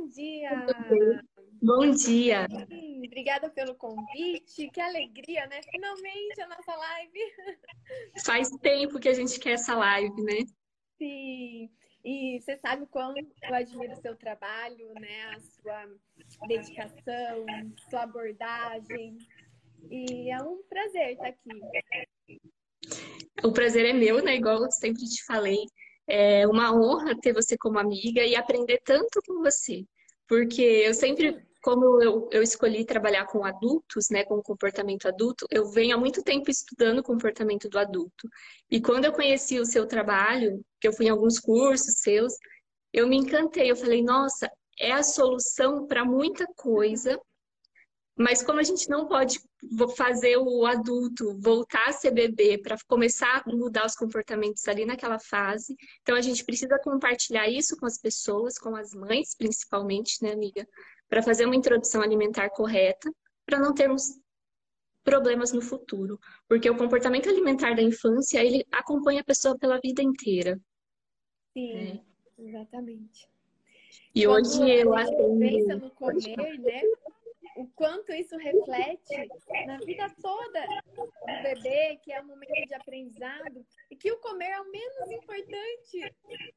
bom dia! Bom dia! Sim, obrigada pelo convite, que alegria, né? Finalmente a nossa live! Faz tempo que a gente quer essa live, né? Sim, e você sabe o quão eu admiro o seu trabalho, né? A sua dedicação, sua abordagem. E é um prazer estar aqui. O prazer é meu, né? Igual eu sempre te falei. É uma honra ter você como amiga e aprender tanto com você. Porque eu sempre, como eu, eu escolhi trabalhar com adultos, né, com comportamento adulto, eu venho há muito tempo estudando o comportamento do adulto. E quando eu conheci o seu trabalho, que eu fui em alguns cursos seus, eu me encantei. Eu falei, nossa, é a solução para muita coisa mas como a gente não pode fazer o adulto voltar a ser bebê para começar a mudar os comportamentos ali naquela fase, então a gente precisa compartilhar isso com as pessoas, com as mães principalmente, né, amiga? Para fazer uma introdução alimentar correta, para não termos problemas no futuro. Porque o comportamento alimentar da infância, ele acompanha a pessoa pela vida inteira. Sim, é. exatamente. E Quando hoje eu atendo... pensa no comer, né? O quanto isso reflete na vida toda do bebê, que é um momento de aprendizado, e que o comer é o menos importante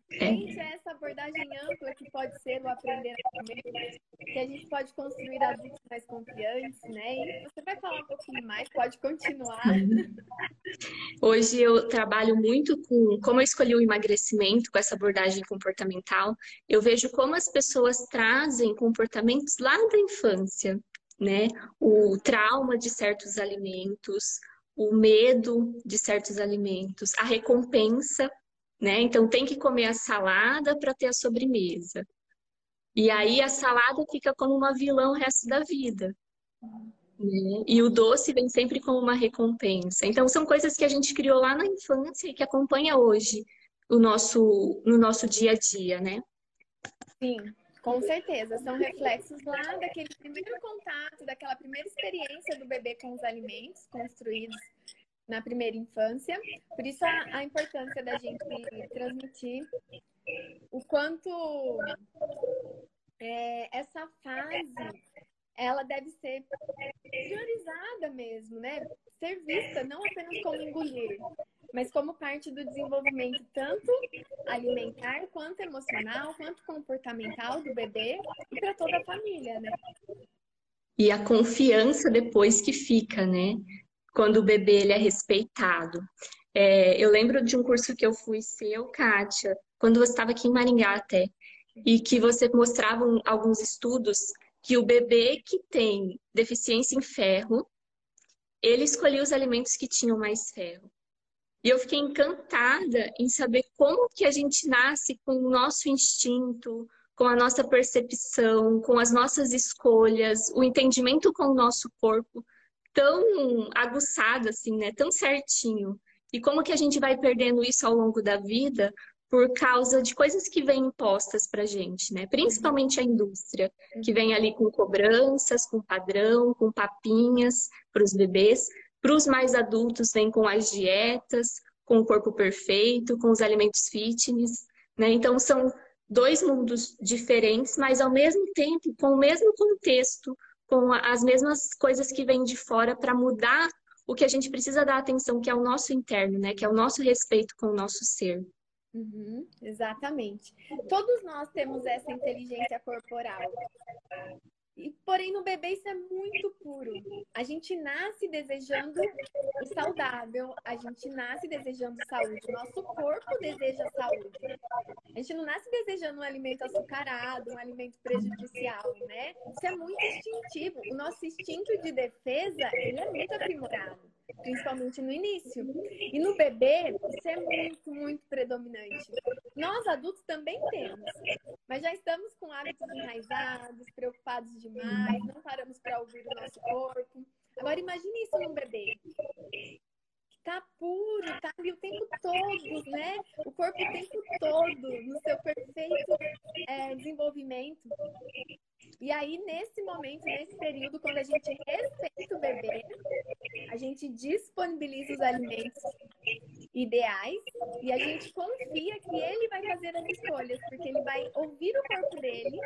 frente a essa abordagem ampla que pode ser o aprender a comer, que a gente pode construir adultos mais confiantes, né? E você vai falar um pouquinho mais, pode continuar. Hoje eu trabalho muito com como eu escolhi o emagrecimento com essa abordagem comportamental. Eu vejo como as pessoas trazem comportamentos lá da infância né? O trauma de certos alimentos, o medo de certos alimentos, a recompensa, né? Então tem que comer a salada para ter a sobremesa. E aí a salada fica como uma vilã o resto da vida. Né? E o doce vem sempre como uma recompensa. Então são coisas que a gente criou lá na infância e que acompanha hoje o nosso, no nosso dia a dia, né? Sim. Com certeza, são reflexos lá daquele primeiro contato, daquela primeira experiência do bebê com os alimentos construídos na primeira infância. Por isso a, a importância da gente transmitir o quanto é, essa fase ela deve ser priorizada mesmo, né? Ser vista não apenas como engolir, mas como parte do desenvolvimento tanto alimentar, quanto emocional, quanto comportamental do bebê e para toda a família, né? E a confiança depois que fica, né? Quando o bebê ele é respeitado. É, eu lembro de um curso que eu fui seu, Kátia, quando você estava aqui em Maringá até, e que você mostrava alguns estudos que o bebê que tem deficiência em ferro, ele escolhia os alimentos que tinham mais ferro. E eu fiquei encantada em saber como que a gente nasce com o nosso instinto, com a nossa percepção, com as nossas escolhas, o entendimento com o nosso corpo tão aguçado assim, né, tão certinho. E como que a gente vai perdendo isso ao longo da vida por causa de coisas que vêm impostas pra gente, né? Principalmente a indústria, que vem ali com cobranças, com padrão, com papinhas para os bebês, para os mais adultos, vem com as dietas, com o corpo perfeito, com os alimentos fitness, né? Então, são dois mundos diferentes, mas ao mesmo tempo, com o mesmo contexto, com as mesmas coisas que vêm de fora para mudar o que a gente precisa dar atenção, que é o nosso interno, né? Que é o nosso respeito com o nosso ser. Uhum, exatamente. Todos nós temos essa inteligência corporal. E, porém, no bebê isso é muito puro. A gente nasce desejando o saudável, a gente nasce desejando saúde. Nosso corpo deseja saúde. A gente não nasce desejando um alimento açucarado, um alimento prejudicial, né? Isso é muito instintivo. O nosso instinto de defesa, ele é muito aprimorado principalmente no início. E no bebê, isso é muito, muito predominante. Nós adultos também temos, mas já estamos com hábitos enraizados, preocupados demais, não paramos para ouvir o nosso corpo. Agora imagine isso num bebê. Tá puro, tá ali o tempo todo, né? O corpo o tempo todo, no seu perfeito é, desenvolvimento. E aí, nesse momento, nesse período, quando a gente respeita o bebê, a gente disponibiliza os alimentos ideais e a gente confia que ele vai fazer as escolhas, porque ele vai ouvir o corpo dele,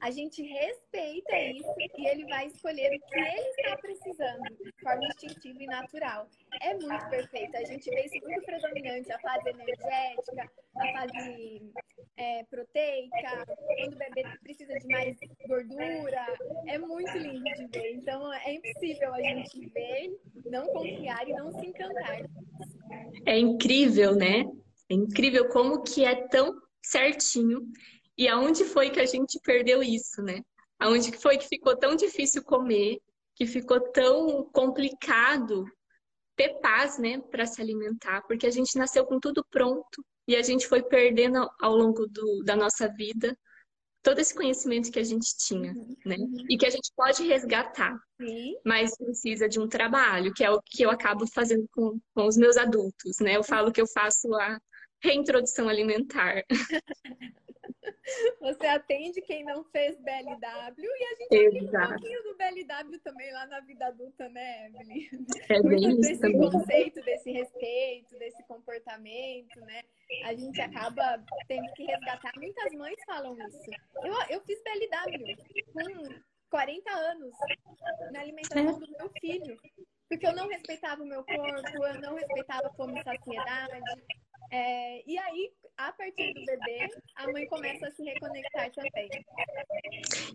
a gente respeita isso e ele vai escolher o que ele está precisando, de forma instintiva e natural. É muito perfeito. A gente vê isso muito predominante, a fase energética, a fase é, proteica, quando o bebê precisa de mais gordura. É muito lindo de ver. Então, é impossível a gente ver, não confiar e não se encantar. É incrível, né? É incrível como que é tão certinho e aonde foi que a gente perdeu isso, né? Aonde foi que ficou tão difícil comer, que ficou tão complicado ter paz, né, para se alimentar, porque a gente nasceu com tudo pronto e a gente foi perdendo ao longo do, da nossa vida todo esse conhecimento que a gente tinha, uhum. né? Uhum. E que a gente pode resgatar, Sim. mas precisa de um trabalho, que é o que eu acabo fazendo com, com os meus adultos, né? Eu falo que eu faço a reintrodução alimentar. Você atende quem não fez BLW e a gente tem um pouquinho do BLW também lá na vida adulta, né, Evelyn? É bem Muito desse também. conceito, desse respeito, desse comportamento, né? A gente acaba tendo que resgatar. Muitas mães falam isso. Eu, eu fiz BLW com 40 anos na alimentação do meu filho. Porque eu não respeitava o meu corpo, eu não respeitava a fome e saciedade. É, e aí, a partir do bebê, a mãe começa a se reconectar também.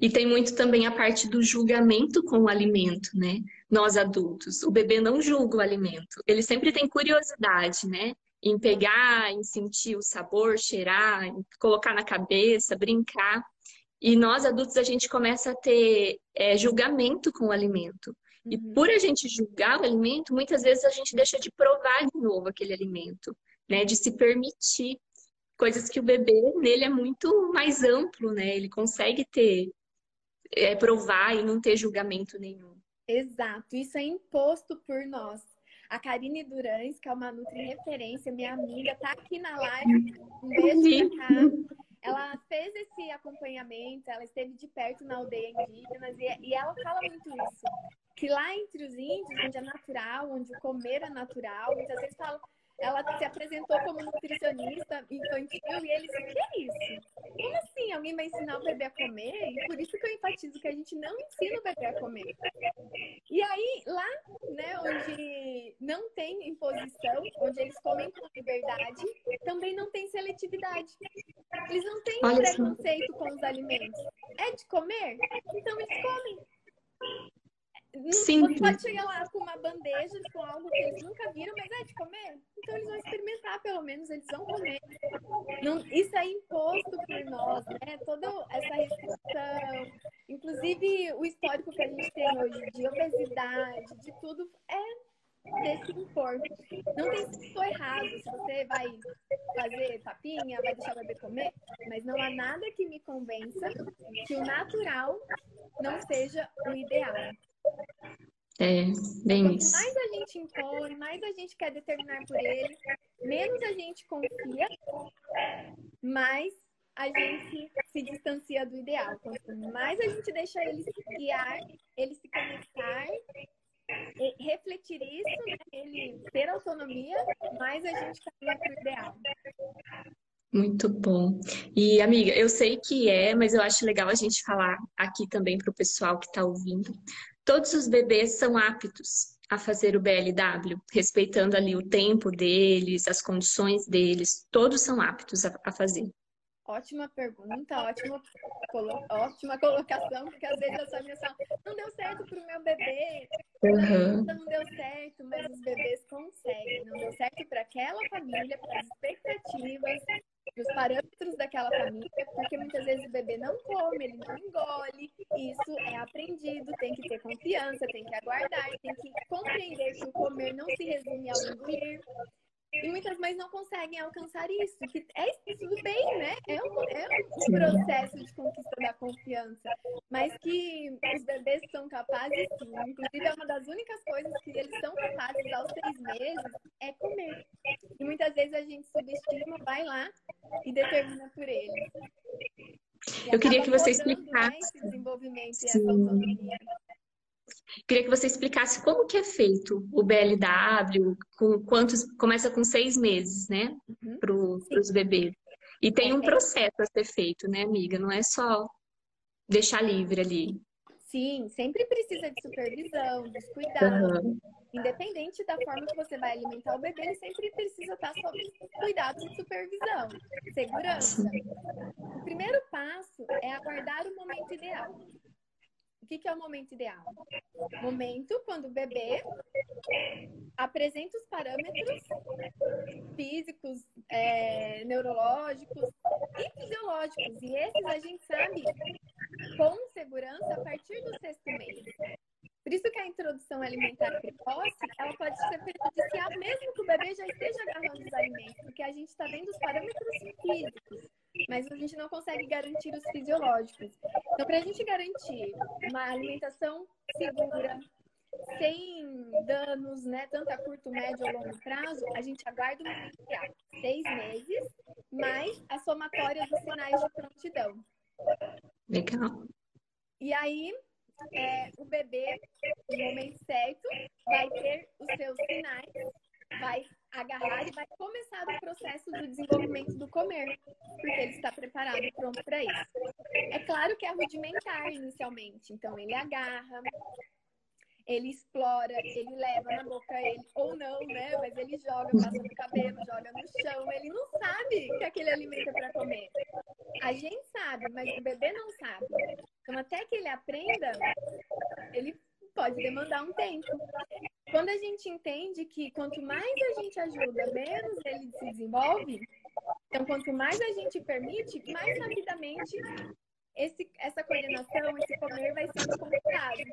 E tem muito também a parte do julgamento com o alimento, né? Nós adultos. O bebê não julga o alimento. Ele sempre tem curiosidade, né? Em pegar, em sentir o sabor, cheirar, em colocar na cabeça, brincar. E nós adultos, a gente começa a ter é, julgamento com o alimento. E uhum. por a gente julgar o alimento, muitas vezes a gente deixa de provar de novo aquele alimento, né? De se permitir coisas que o bebê nele é muito mais amplo, né? Ele consegue ter, é, provar e não ter julgamento nenhum. Exato, isso é imposto por nós. A Karine Durães, que é uma Nutri Referência, minha amiga, tá aqui na live. Um beijo pra cá. Ela fez esse acompanhamento, ela esteve de perto na aldeia indígena e, e ela fala muito isso. Que lá entre os índios, onde é natural, onde o comer é natural, muitas vezes falam ela se apresentou como nutricionista infantil e eles, o que é isso? Como assim? Alguém vai ensinar o bebê a comer? E por isso que eu enfatizo que a gente não ensina o bebê a comer. E aí, lá, né, onde não tem imposição, onde eles comem com liberdade, também não tem seletividade. Eles não têm preconceito com os alimentos. É de comer? Então eles comem. Sim. Você pode chegar lá com uma bandeja com algo que eles nunca viram, mas é de comer? Então eles vão experimentar, pelo menos, eles vão comer. Não, isso é imposto por nós, né? Toda essa restrição, inclusive o histórico que a gente tem hoje de obesidade, de tudo, é desse impor. Não tem se for errado, se você vai fazer papinha, vai deixar o bebê comer, mas não há nada que me convença que o natural não seja o ideal. É, bem Quanto isso. mais a gente impõe, mais a gente quer determinar por ele, menos a gente confia, mais a gente se distancia do ideal. Quanto mais a gente deixa ele se guiar, ele se conectar, refletir isso, né? ele ter autonomia, mais a gente caminha para o ideal. Muito bom. E, amiga, eu sei que é, mas eu acho legal a gente falar aqui também para o pessoal que está ouvindo Todos os bebês são aptos a fazer o BLW, respeitando ali o tempo deles, as condições deles, todos são aptos a, a fazer. Ótima pergunta, ótima, colo ótima colocação, porque às vezes eu só menção, não deu certo para o meu bebê, uhum. não deu certo, mas os bebês conseguem, não deu certo para aquela família, para as expectativas, os parâmetros daquela família, porque muitas vezes o bebê não come, ele não engole, isso é aprendido, tem que ter confiança, tem que aguardar, tem que compreender que o comer não se resume ao engolir. E muitas mães não conseguem alcançar isso, que é tudo bem, né? É um, é um processo de conquista da confiança, mas que os bebês são capazes, sim. Inclusive, é uma das únicas coisas que eles são capazes aos seis meses é comer. E muitas vezes a gente subestima, vai lá e determina por eles. Eu queria que você explicasse. Né, esse desenvolvimento e essa autonomia. Queria que você explicasse como que é feito o BLW, com quantos começa com seis meses, né, uhum. para os bebês. E tem um processo a ser feito, né, amiga? Não é só deixar livre ali. Sim, sempre precisa de supervisão, dos cuidados. Uhum. Independente da forma que você vai alimentar o bebê, ele sempre precisa estar sob cuidado de supervisão, segurança. O primeiro passo é aguardar o momento ideal. O que, que é o momento ideal? Momento quando o bebê apresenta os parâmetros físicos, é, neurológicos e fisiológicos. E esses a gente sabe com segurança a partir do sexto mês. Por isso que a introdução alimentar precoce, ela pode ser prejudicial mesmo que o bebê já esteja agarrando os alimentos, porque a gente está vendo os parâmetros físicos, mas a gente não consegue garantir os fisiológicos. Então, para a gente garantir uma alimentação segura, sem danos, né, tanto a curto, médio ou longo prazo, a gente aguarda um seis meses, mais a somatória dos sinais de prontidão. Legal. E aí, rudimentar inicialmente, então ele agarra, ele explora, ele leva na boca ele, ou não, né? Mas ele joga, passa no cabelo, joga no chão. Ele não sabe que aquele alimento é para comer. A gente sabe, mas o bebê não sabe. Então, até que ele aprenda, ele pode demandar um tempo. Quando a gente entende que quanto mais a gente ajuda, menos ele se desenvolve, então quanto mais a gente permite, mais rapidamente esse, essa coordenação, esse comer vai sendo complicado.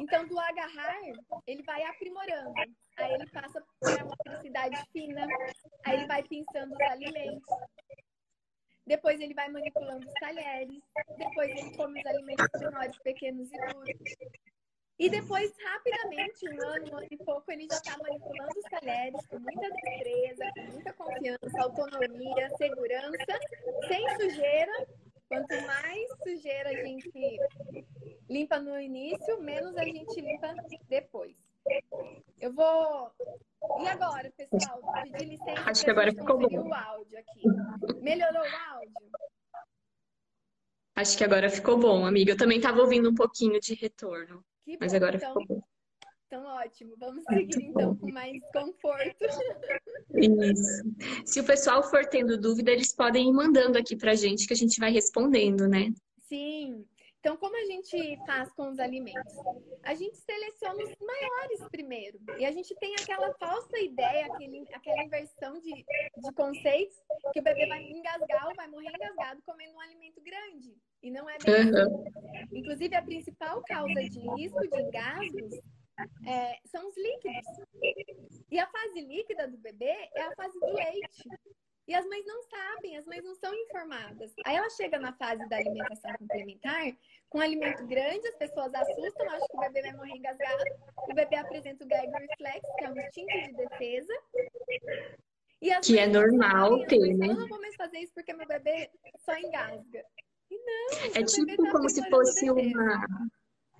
Então, do agarrar, ele vai aprimorando. Aí ele passa por uma motricidade fina, aí ele vai pensando os alimentos. Depois ele vai manipulando os talheres. Depois ele come os alimentos menores, pequenos e duros. E depois, rapidamente, um ano, um ano e pouco, ele já está manipulando os talheres com muita destreza, com muita confiança, autonomia, segurança, sem sujeira Quanto mais sujeira a gente limpa no início, menos a gente limpa depois. Eu vou. E agora, pessoal? Pedir licença. Acho que agora ficou bom. o áudio aqui. Melhorou o áudio? Acho que agora ficou bom, amiga. Eu também estava ouvindo um pouquinho de retorno. Bom, mas agora então... ficou bom. Então, ótimo. Vamos seguir então com mais conforto. Isso. Se o pessoal for tendo dúvida, eles podem ir mandando aqui pra gente que a gente vai respondendo, né? Sim. Então, como a gente faz com os alimentos? A gente seleciona os maiores primeiro. E a gente tem aquela falsa ideia, aquele, aquela inversão de, de conceitos, que o bebê vai engasgar ou vai morrer engasgado comendo um alimento grande. E não é bem uhum. Inclusive, a principal causa de risco de engasgos é, são os líquidos. E a fase líquida do bebê é a fase do leite. E as mães não sabem, as mães não são informadas. Aí ela chega na fase da alimentação complementar, com um alimento grande, as pessoas assustam, acham que o bebê vai morrer engasgado. O bebê apresenta o gag reflex, que é um instinto de defesa. que é normal ter, né? Eu não vou mais fazer isso porque meu bebê só engasga. E não, é tipo tá como se fosse uma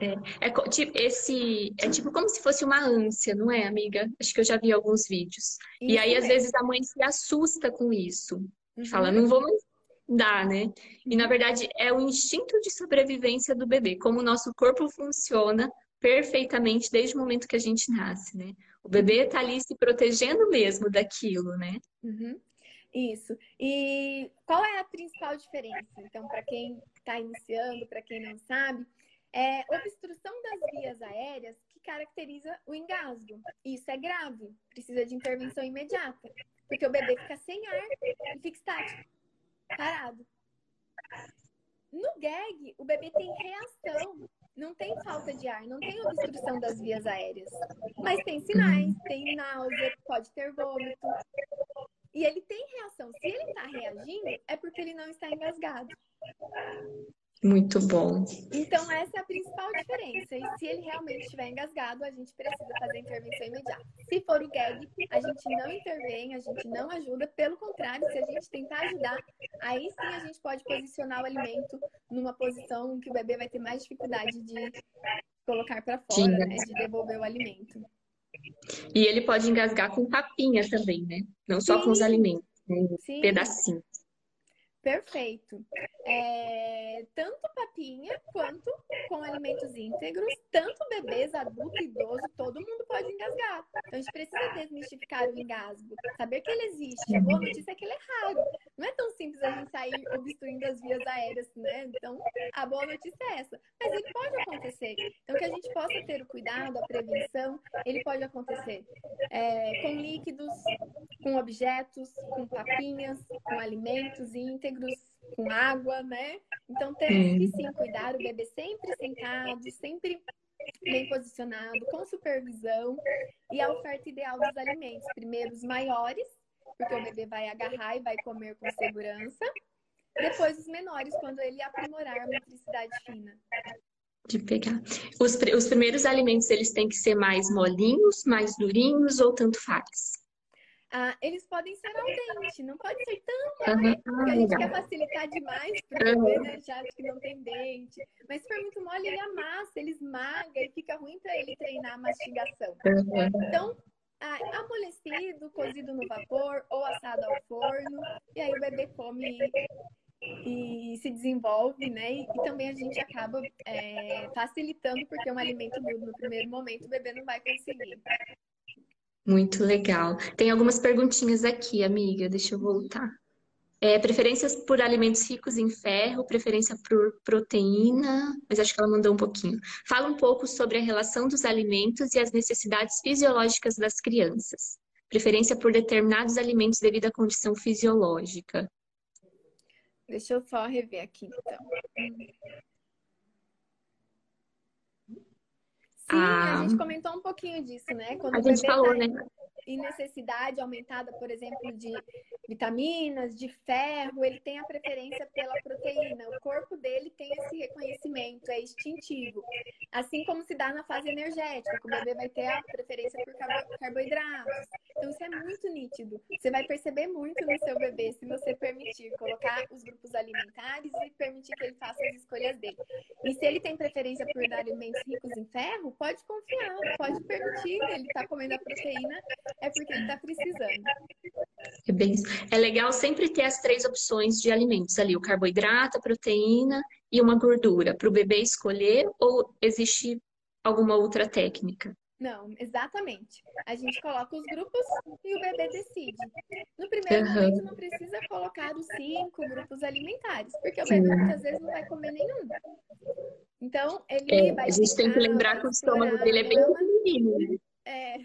é, é, tipo, esse, é tipo como se fosse uma ânsia, não é, amiga? Acho que eu já vi alguns vídeos. Isso e aí, às vezes, a mãe se assusta com isso. Uhum. Fala, não vou mais dar, né? E, na verdade, é o instinto de sobrevivência do bebê. Como o nosso corpo funciona perfeitamente desde o momento que a gente nasce, né? O bebê tá ali se protegendo mesmo daquilo, né? Uhum. Isso. E qual é a principal diferença? Então, para quem está iniciando, para quem não sabe, é obstrução das vias aéreas que caracteriza o engasgo. Isso é grave, precisa de intervenção imediata, porque o bebê fica sem ar e fica estático, parado. No gag, o bebê tem reação, não tem falta de ar, não tem obstrução das vias aéreas, mas tem sinais, tem náusea, pode ter vômito. E ele tem reação. Se ele está reagindo, é porque ele não está engasgado. Muito bom. Então, essa é a principal diferença. E se ele realmente estiver engasgado, a gente precisa fazer intervenção imediata. Se for o gag, a gente não intervém, a gente não ajuda. Pelo contrário, se a gente tentar ajudar, aí sim a gente pode posicionar o alimento numa posição que o bebê vai ter mais dificuldade de colocar para fora, né? De devolver o alimento. E ele pode engasgar com papinha também, né? Não só sim. com os alimentos. pedacinho. Perfeito. É, tanto papinha quanto com alimentos íntegros, tanto bebês, adulto, idoso, todo mundo pode engasgar. Então a gente precisa desmistificar o engasgo, saber que ele existe. A boa notícia é que ele é raro. Não é tão simples a gente sair obstruindo as vias aéreas, né? Então a boa notícia é essa. Mas ele pode acontecer. Então que a gente possa ter o cuidado, a prevenção, ele pode acontecer é, com líquidos, com objetos, com papinhas, com alimentos íntegros íntegros com água, né? Então temos que sim cuidar o bebê sempre sentado, sempre bem posicionado, com supervisão e a oferta ideal dos alimentos. Primeiro os maiores, porque o bebê vai agarrar e vai comer com segurança. Depois os menores, quando ele aprimorar a motricidade fina. De pegar. Os, os primeiros alimentos, eles têm que ser mais molinhos, mais durinhos ou tanto faz? Ah, eles podem ser ao dente, não pode ser tão mole, porque a gente quer facilitar demais para o bebê, né? Já que não tem dente. Mas se for muito mole, ele amassa, ele esmaga e fica ruim para ele treinar a mastigação. Então, ah, amolecido, cozido no vapor ou assado ao forno, e aí o bebê come e se desenvolve, né? E, e também a gente acaba é, facilitando, porque é um alimento duro no primeiro momento, o bebê não vai conseguir. Muito legal. Tem algumas perguntinhas aqui, amiga. Deixa eu voltar. É, preferências por alimentos ricos em ferro, preferência por proteína, mas acho que ela mandou um pouquinho. Fala um pouco sobre a relação dos alimentos e as necessidades fisiológicas das crianças. Preferência por determinados alimentos devido à condição fisiológica. Deixa eu só rever aqui, então. Sim, ah, a gente comentou um pouquinho disso, né? Quando a gente falou, tá né? Em necessidade aumentada, por exemplo, de vitaminas, de ferro, ele tem a preferência pela proteína. O corpo dele tem esse reconhecimento, é instintivo. Assim como se dá na fase energética, que o bebê vai ter a preferência por carboidratos. Então, isso é muito nítido. Você vai perceber muito no seu bebê se você permitir colocar os grupos alimentares e permitir que ele faça as escolhas dele. E se ele tem preferência por alimentos ricos em ferro, pode confiar, pode permitir, ele está comendo a proteína, é porque ele está precisando. É, bem, é legal sempre ter as três opções de alimentos ali, o carboidrato, a proteína e uma gordura, para o bebê escolher ou existe alguma outra técnica? Não, exatamente. A gente coloca os grupos e o bebê decide. No primeiro uhum. momento, não precisa colocar os cinco grupos alimentares, porque o bebê Sim. muitas vezes não vai comer nenhum. Então, ele é, vai. A gente tem que lembrar que o estômago dele é bem pequenininho. Né? É,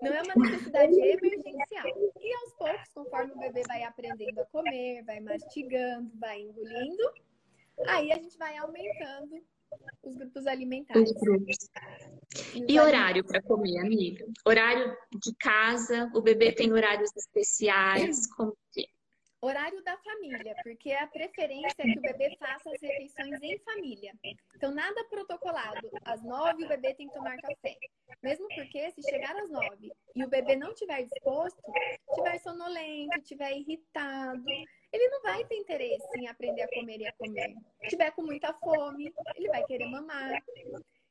não é uma necessidade emergencial. E aos poucos, conforme o bebê vai aprendendo a comer, vai mastigando, vai engolindo, aí a gente vai aumentando os grupos alimentares. Os grupos. E horário para comer, amiga? Horário de casa, o bebê tem horários especiais, como que é? Horário da família, porque a preferência é que o bebê faça as refeições em família. Então, nada protocolado. Às nove, o bebê tem que tomar café. Mesmo porque, se chegar às nove e o bebê não estiver disposto, estiver sonolento, estiver irritado, ele não vai ter interesse em aprender a comer e a comer. Se tiver com muita fome, ele vai querer mamar.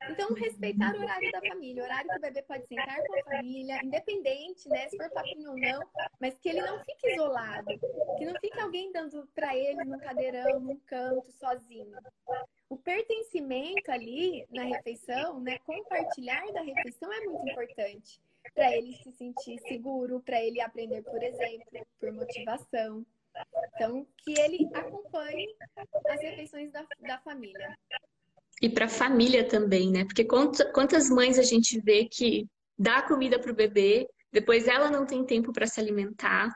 Então, respeitar o horário da família, o horário que o bebê pode sentar com a família, independente, né, se for papinho ou não, mas que ele não fique isolado, que não fique alguém dando para ele no cadeirão, num canto, sozinho. O pertencimento ali na refeição, né, compartilhar da refeição é muito importante para ele se sentir seguro, para ele aprender, por exemplo, por motivação. Então, que ele acompanhe as refeições da, da família. E para a família também, né? Porque quantas mães a gente vê que dá comida para o bebê, depois ela não tem tempo para se alimentar,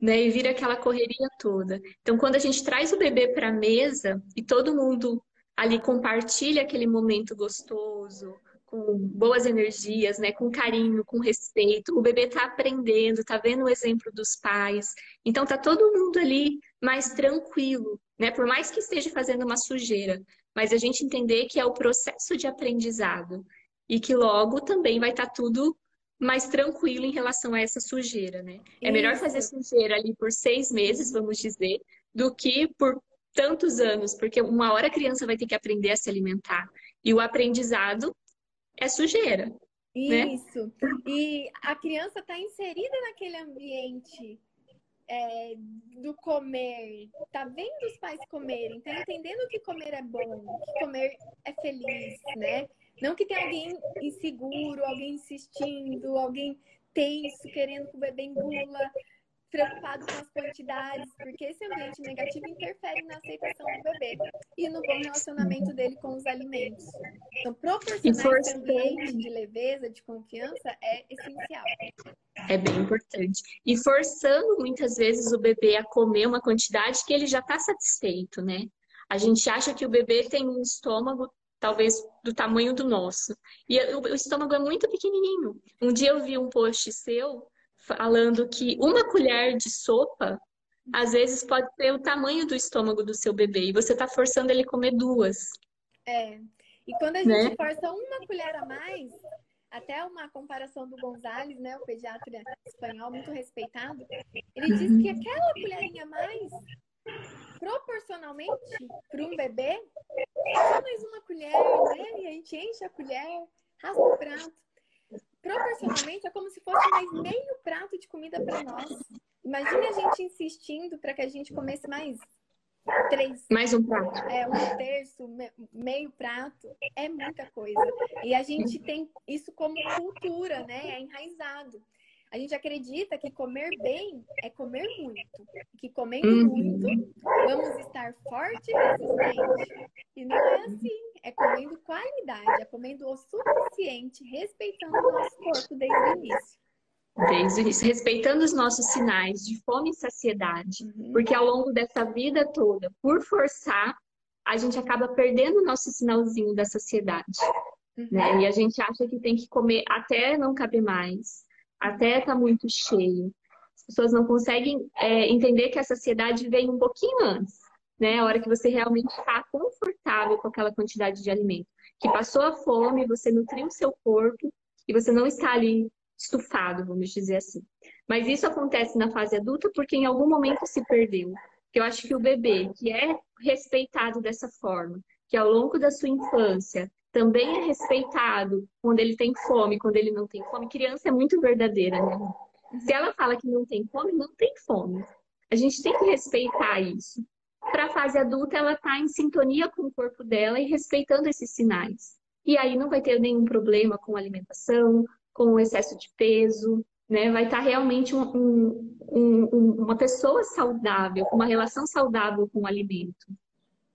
né? E vira aquela correria toda. Então, quando a gente traz o bebê para a mesa e todo mundo ali compartilha aquele momento gostoso, com boas energias, né, com carinho, com respeito. O bebê está aprendendo, está vendo o exemplo dos pais. Então tá todo mundo ali mais tranquilo, né? Por mais que esteja fazendo uma sujeira, mas a gente entender que é o processo de aprendizado e que logo também vai estar tá tudo mais tranquilo em relação a essa sujeira, né? É melhor fazer sujeira ali por seis meses, vamos dizer, do que por tantos anos, porque uma hora a criança vai ter que aprender a se alimentar. E o aprendizado é sujeira. Né? Isso. Né? E a criança está inserida naquele ambiente é, do comer, tá vendo os pais comerem, tá entendendo que comer é bom, que comer é feliz, né? Não que tenha alguém inseguro, alguém insistindo, alguém tenso, querendo que o bebê engula, preocupado com as quantidades, porque esse ambiente negativo interfere na aceitação do bebê e no bom relacionamento dele com os alimentos. Então, proporcionar esse ambiente de leveza, de confiança é essencial. É bem importante. E forçando muitas vezes o bebê a comer uma quantidade que ele já está satisfeito, né? A gente acha que o bebê tem um estômago talvez do tamanho do nosso. E o estômago é muito pequenininho. Um dia eu vi um post seu falando que uma colher de sopa às vezes pode ser o tamanho do estômago do seu bebê e você está forçando ele a comer duas. É. E quando a gente né? força uma colher a mais, até uma comparação do Gonzalez, né, o pediatra espanhol muito respeitado, ele uhum. diz que aquela colherinha a mais, proporcionalmente, para um bebê, só mais uma colher, né? E a gente enche a colher, rasga o prato proporcionalmente é como se fosse mais meio prato de comida para nós. Imagine a gente insistindo para que a gente comesse mais três. Mais um prato. É, um terço, meio prato. É muita coisa. E a gente tem isso como cultura, né? É enraizado. A gente acredita que comer bem é comer muito. Que comendo uhum. muito, vamos estar forte e resistente. E não é assim. É comendo qualidade, é comendo o suficiente, respeitando o nosso corpo desde o início. Desde o início, respeitando os nossos sinais de fome e saciedade. Uhum. Porque ao longo dessa vida toda, por forçar, a gente acaba perdendo o nosso sinalzinho da saciedade. Uhum. Né? E a gente acha que tem que comer até não caber mais até está muito cheio. As pessoas não conseguem é, entender que a saciedade vem um pouquinho antes, né? A hora que você realmente está com aquela quantidade de alimento. Que passou a fome, você nutriu o seu corpo e você não está ali estufado, vamos dizer assim. Mas isso acontece na fase adulta porque em algum momento se perdeu. Eu acho que o bebê que é respeitado dessa forma, que ao longo da sua infância também é respeitado quando ele tem fome, quando ele não tem fome. Criança é muito verdadeira, né? Se ela fala que não tem fome, não tem fome. A gente tem que respeitar isso. Para a fase adulta, ela está em sintonia com o corpo dela e respeitando esses sinais. E aí não vai ter nenhum problema com alimentação, com o excesso de peso, né? Vai estar tá realmente um, um, um, uma pessoa saudável, com uma relação saudável com o alimento.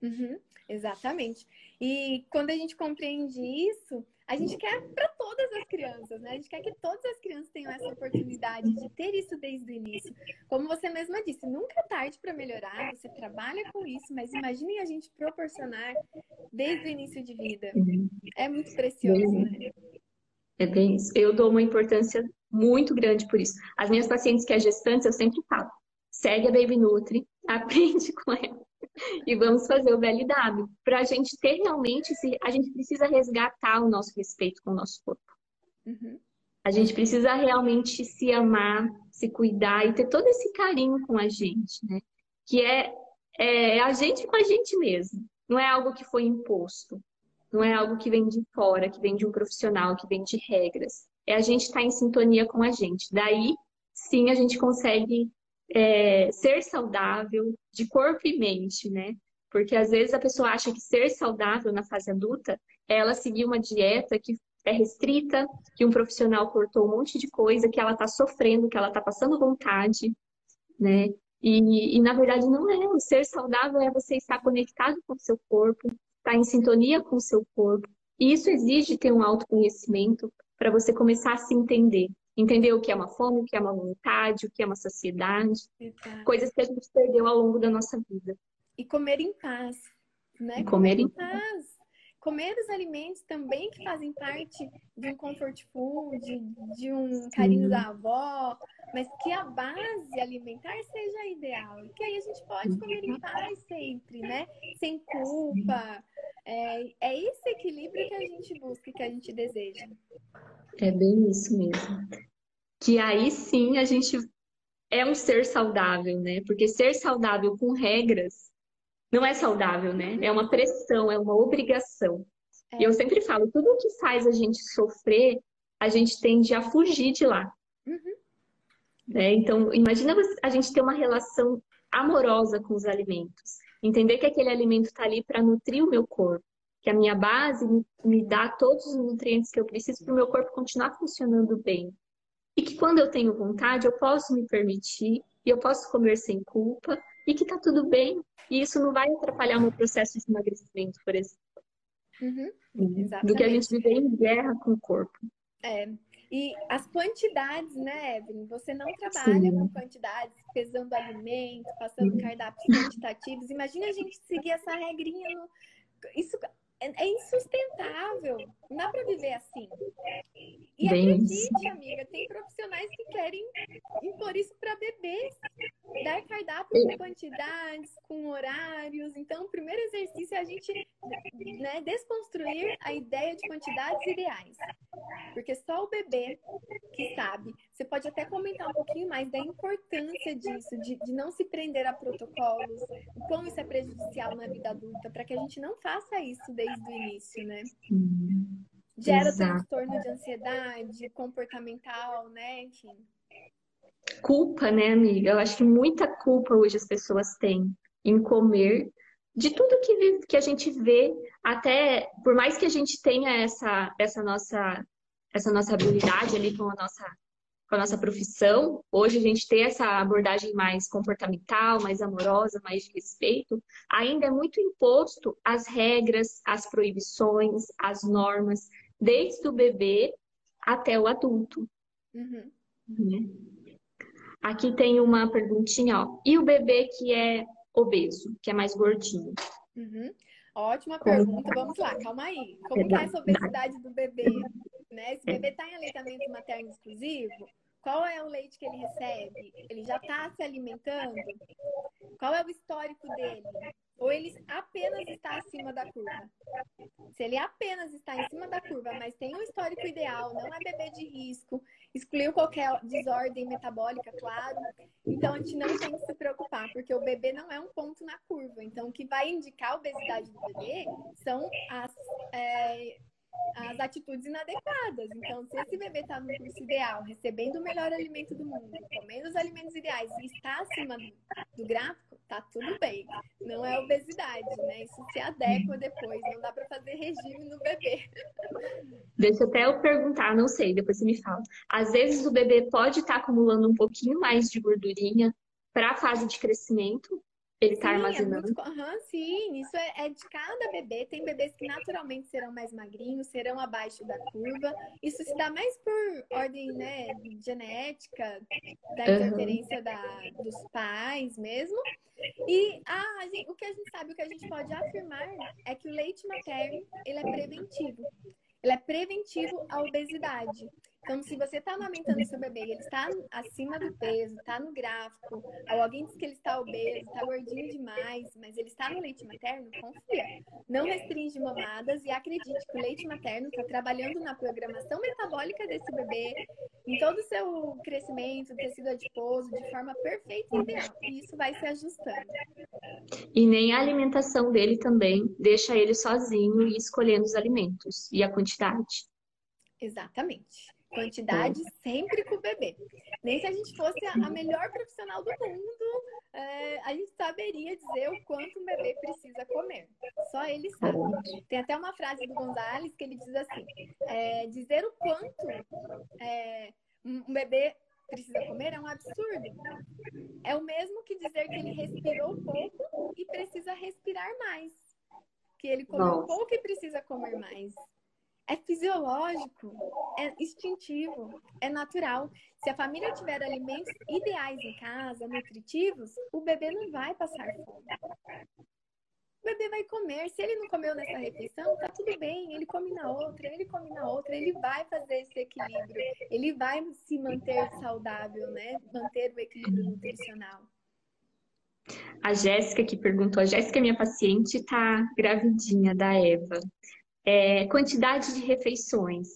Uhum, exatamente. E quando a gente compreende isso, a gente quer para todas as crianças, né? A gente quer que todas as crianças tenham essa oportunidade de ter isso desde o início. Como você mesma disse, nunca é tarde para melhorar, você trabalha com isso, mas imagine a gente proporcionar desde o início de vida. É muito precioso, né? É bem isso. Eu dou uma importância muito grande por isso. As minhas pacientes que é gestantes, eu sempre falo, segue a Baby Nutri, aprende com ela e vamos fazer o BLW. Para a gente ter realmente, a gente precisa resgatar o nosso respeito com o nosso corpo. Uhum. A gente precisa realmente se amar, se cuidar e ter todo esse carinho com a gente, né? Que é, é a gente com a gente mesmo. Não é algo que foi imposto. Não é algo que vem de fora, que vem de um profissional, que vem de regras. É a gente estar tá em sintonia com a gente. Daí, sim, a gente consegue é, ser saudável de corpo e mente, né? Porque às vezes a pessoa acha que ser saudável na fase adulta é ela seguir uma dieta que é restrita, que um profissional cortou um monte de coisa, que ela tá sofrendo, que ela tá passando vontade, né? E, e na verdade não é. O ser saudável é você estar conectado com o seu corpo, estar em sintonia com o seu corpo. E isso exige ter um autoconhecimento para você começar a se entender entender o que é uma fome, o que é uma vontade, o que é uma saciedade, Exato. coisas que a gente perdeu ao longo da nossa vida. E comer em paz, né? Comer, comer em paz. paz. Comer os alimentos também que fazem parte de um comfort food, de um carinho Sim. da avó, mas que a base alimentar seja ideal. E que aí a gente pode comer em paz sempre, né? Sem culpa. É, é esse equilíbrio que a gente busca, que a gente deseja. É bem isso mesmo. Que aí sim a gente é um ser saudável, né? Porque ser saudável com regras não é saudável, né? É uma pressão, é uma obrigação. É. E eu sempre falo, tudo que faz a gente sofrer, a gente tende a fugir de lá. Uhum. Né? Então, imagina a gente ter uma relação amorosa com os alimentos. Entender que aquele alimento está ali para nutrir o meu corpo, que a minha base me dá todos os nutrientes que eu preciso para o meu corpo continuar funcionando bem. E que quando eu tenho vontade, eu posso me permitir e eu posso comer sem culpa e que está tudo bem. E isso não vai atrapalhar o meu processo de emagrecimento, por exemplo. Uhum, do que a gente viver em guerra com o corpo. É, e as quantidades, né, Evelyn? Você não trabalha Sim. com quantidades, pesando alimento, passando cardápios quantitativos. Imagina a gente seguir essa regrinha. No... Isso é, é insustentável. Não dá para viver assim. E Bem acredite, amiga, tem profissionais que querem impor isso para bebês. Dar cardápio com quantidades, com horários. Então, o primeiro exercício é a gente né, desconstruir a ideia de quantidades ideais. Porque só o bebê que sabe. Você pode até comentar um pouquinho mais da importância disso, de, de não se prender a protocolos, o quão isso é prejudicial na vida adulta, para que a gente não faça isso desde o início, né? Gera Exato. transtorno de ansiedade, comportamental, né? Enfim. Culpa, né, amiga? Eu acho que muita culpa hoje as pessoas têm em comer de tudo que, que a gente vê, até por mais que a gente tenha essa, essa nossa essa nossa habilidade ali com a nossa com a nossa profissão, hoje a gente ter essa abordagem mais comportamental, mais amorosa, mais de respeito, ainda é muito imposto as regras, as proibições, as normas, desde o bebê até o adulto. Uhum. Né? Aqui tem uma perguntinha, ó. E o bebê que é obeso, que é mais gordinho? Uhum. Ótima pergunta. Tá? Vamos lá, calma aí. Como está essa obesidade do bebê? Né? Esse bebê está em aleitamento materno exclusivo? Qual é o leite que ele recebe? Ele já está se alimentando? Qual é o histórico dele? Ou ele apenas está acima da curva? Se ele apenas está em cima da curva, mas tem um histórico ideal, não é bebê de risco, excluiu qualquer desordem metabólica, claro. Então a gente não tem que se preocupar, porque o bebê não é um ponto na curva. Então o que vai indicar a obesidade do bebê são as. É, as atitudes inadequadas. Então, se esse bebê está no curso ideal, recebendo o melhor alimento do mundo, comendo os alimentos ideais e está acima do, do gráfico, tá tudo bem. Não é obesidade, né? Isso se adequa depois. Não dá para fazer regime no bebê. Deixa até eu perguntar, não sei, depois você me fala. Às vezes o bebê pode estar tá acumulando um pouquinho mais de gordurinha para a fase de crescimento, ele está armazenando. É muito... uhum, sim, isso é, é, de cada bebê. Tem bebês que naturalmente serão mais magrinhos, serão abaixo da curva. Isso se dá mais por ordem né, genética, da interferência uhum. da, dos pais mesmo. E ah, gente, o que a gente sabe, o que a gente pode afirmar é que o leite materno ele é preventivo. Ele é preventivo à obesidade. Então, se você está amamentando seu bebê e ele está acima do peso, está no gráfico, ou alguém diz que ele está obeso, está gordinho demais, mas ele está no leite materno, confia. Não restringe mamadas e acredite que o leite materno está trabalhando na programação metabólica desse bebê, em todo o seu crescimento, tecido adiposo, de forma perfeita e ideal. E isso vai se ajustando. E nem a alimentação dele também deixa ele sozinho e escolhendo os alimentos e a quantidade. Exatamente. Quantidade sempre com o bebê. Nem se a gente fosse a melhor profissional do mundo, é, a gente saberia dizer o quanto um bebê precisa comer. Só ele sabe. Tem até uma frase do Gonzalez que ele diz assim: é, dizer o quanto é, um bebê precisa comer é um absurdo. É o mesmo que dizer que ele respirou pouco e precisa respirar mais. Que ele comeu Nossa. pouco e precisa comer mais é fisiológico, é instintivo, é natural. Se a família tiver alimentos ideais em casa, nutritivos, o bebê não vai passar fome. O bebê vai comer. Se ele não comeu nessa refeição, tá tudo bem. Ele come na outra, ele come na outra. Ele vai fazer esse equilíbrio. Ele vai se manter saudável, né? Manter o equilíbrio nutricional. A Jéssica que perguntou, a Jéssica, minha paciente, tá gravidinha da Eva é, quantidade de refeições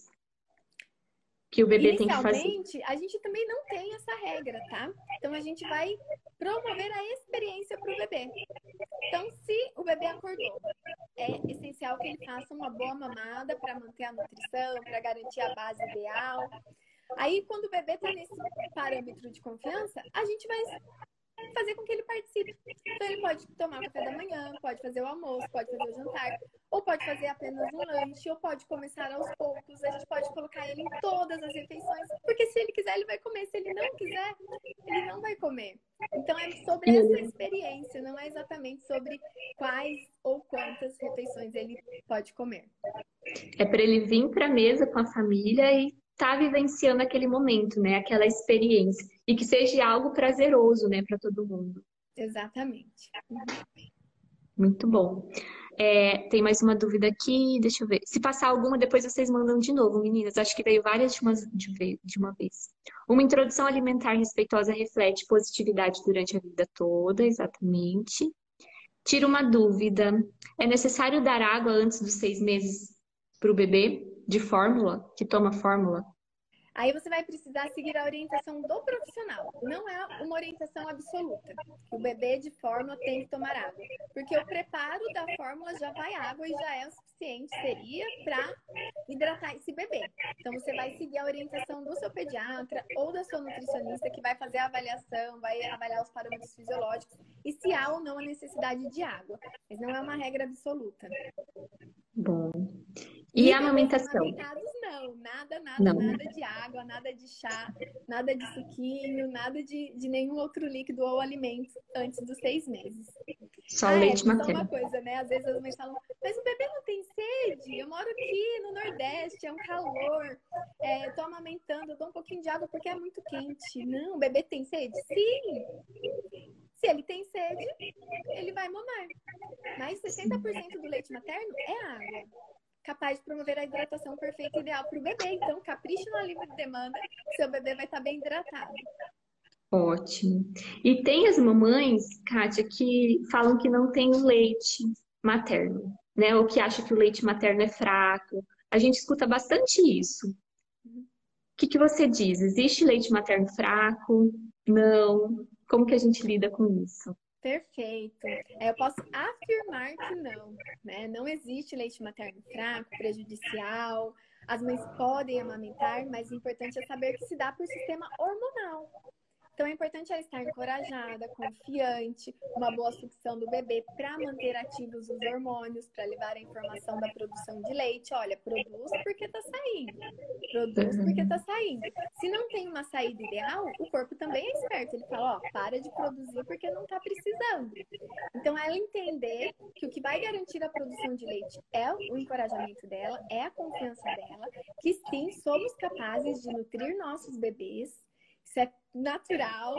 que o bebê tem que fazer. a gente também não tem essa regra, tá? Então a gente vai promover a experiência para o bebê. Então, se o bebê acordou, é essencial que ele faça uma boa mamada para manter a nutrição, para garantir a base ideal. Aí, quando o bebê tá nesse parâmetro de confiança, a gente vai fazer com que ele participe. Então, ele pode tomar café da manhã, pode fazer o almoço, pode fazer o jantar, ou pode fazer apenas um lanche, ou pode começar aos poucos. A gente pode colocar ele em todas as refeições, porque se ele quiser, ele vai comer. Se ele não quiser, ele não vai comer. Então, é sobre essa experiência, não é exatamente sobre quais ou quantas refeições ele pode comer. É para ele vir para a mesa com a família e tá vivenciando aquele momento, né? Aquela experiência. E que seja algo prazeroso, né, para todo mundo. Exatamente. Muito bom. É, tem mais uma dúvida aqui, deixa eu ver. Se passar alguma, depois vocês mandam de novo, meninas. Acho que veio várias de uma, de uma vez. Uma introdução alimentar respeitosa reflete positividade durante a vida toda, exatamente. Tira uma dúvida. É necessário dar água antes dos seis meses para o bebê? De fórmula, que toma fórmula? Aí você vai precisar seguir a orientação do profissional. Não é uma orientação absoluta. O bebê de fórmula tem que tomar água. Porque o preparo da fórmula já vai água e já é o suficiente, seria, para hidratar esse bebê. Então você vai seguir a orientação do seu pediatra ou da sua nutricionista que vai fazer a avaliação, vai avaliar os parâmetros fisiológicos e se há ou não a necessidade de água. Mas não é uma regra absoluta. Bom. E, e a amamentação? Não, nada, nada, não. nada de água, nada de chá, nada de suquinho, nada de, de nenhum outro líquido ou alimento antes dos seis meses. Só ah, leite é, materno. Só uma coisa, né? Às vezes as mães falam, mas o bebê não tem sede. Eu moro aqui no Nordeste, é um calor. É, eu tô amamentando, eu dou um pouquinho de água porque é muito quente. Não, o bebê tem sede? Sim! Se ele tem sede, ele vai mamar. Mas 60% do leite materno é água capaz de promover a hidratação perfeita e ideal para o bebê. Então, capriche no livre de demanda, seu bebê vai estar bem hidratado. Ótimo. E tem as mamães, Kátia, que falam que não tem leite materno, né? Ou que acham que o leite materno é fraco. A gente escuta bastante isso. O que, que você diz? Existe leite materno fraco? Não? Como que a gente lida com isso? Perfeito. É, eu posso afirmar que não, né? Não existe leite materno fraco, prejudicial. As mães podem amamentar, mas o importante é saber que se dá por sistema hormonal. Então é importante ela estar encorajada, confiante, uma boa sucção do bebê para manter ativos os hormônios, para levar a informação da produção de leite. Olha, produz porque está saindo. Produz porque está saindo. Se não tem uma saída ideal, o corpo também é esperto. Ele fala, ó, para de produzir porque não está precisando. Então ela entender que o que vai garantir a produção de leite é o encorajamento dela, é a confiança dela, que sim, somos capazes de nutrir nossos bebês isso é natural.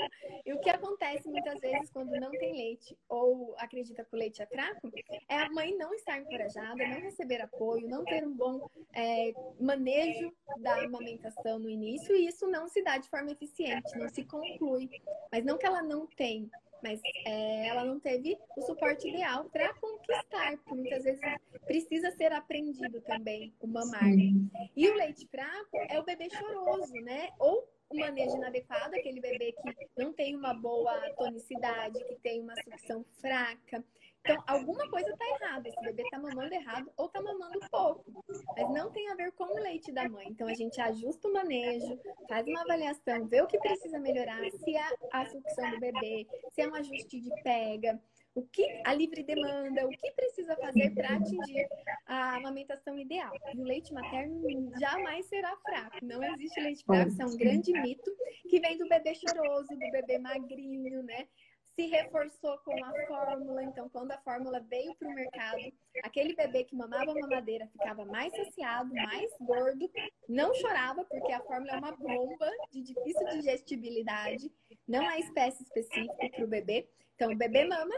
E o que acontece muitas vezes quando não tem leite ou acredita que o leite é fraco é a mãe não estar encorajada, não receber apoio, não ter um bom é, manejo da amamentação no início e isso não se dá de forma eficiente, não se conclui. Mas não que ela não tem, mas é, ela não teve o suporte ideal para conquistar, porque muitas vezes precisa ser aprendido também o mamar. Sim. E o leite fraco é o bebê choroso, né? Ou o manejo inadequado, aquele bebê que não tem uma boa tonicidade, que tem uma sucção fraca. Então, alguma coisa está errada. Esse bebê está mamando errado ou está mamando pouco. Mas não tem a ver com o leite da mãe. Então, a gente ajusta o manejo, faz uma avaliação, vê o que precisa melhorar, se é a sucção do bebê, se é um ajuste de pega o que a livre demanda, o que precisa fazer para atingir a amamentação ideal. E o leite materno jamais será fraco. Não existe leite fraco, isso é um grande mito que vem do bebê choroso, do bebê magrinho, né? Se reforçou com a fórmula, então quando a fórmula veio para o mercado, aquele bebê que mamava mamadeira ficava mais saciado, mais gordo, não chorava porque a fórmula é uma bomba de difícil digestibilidade, não há espécie específica para o bebê. Então, o bebê mama,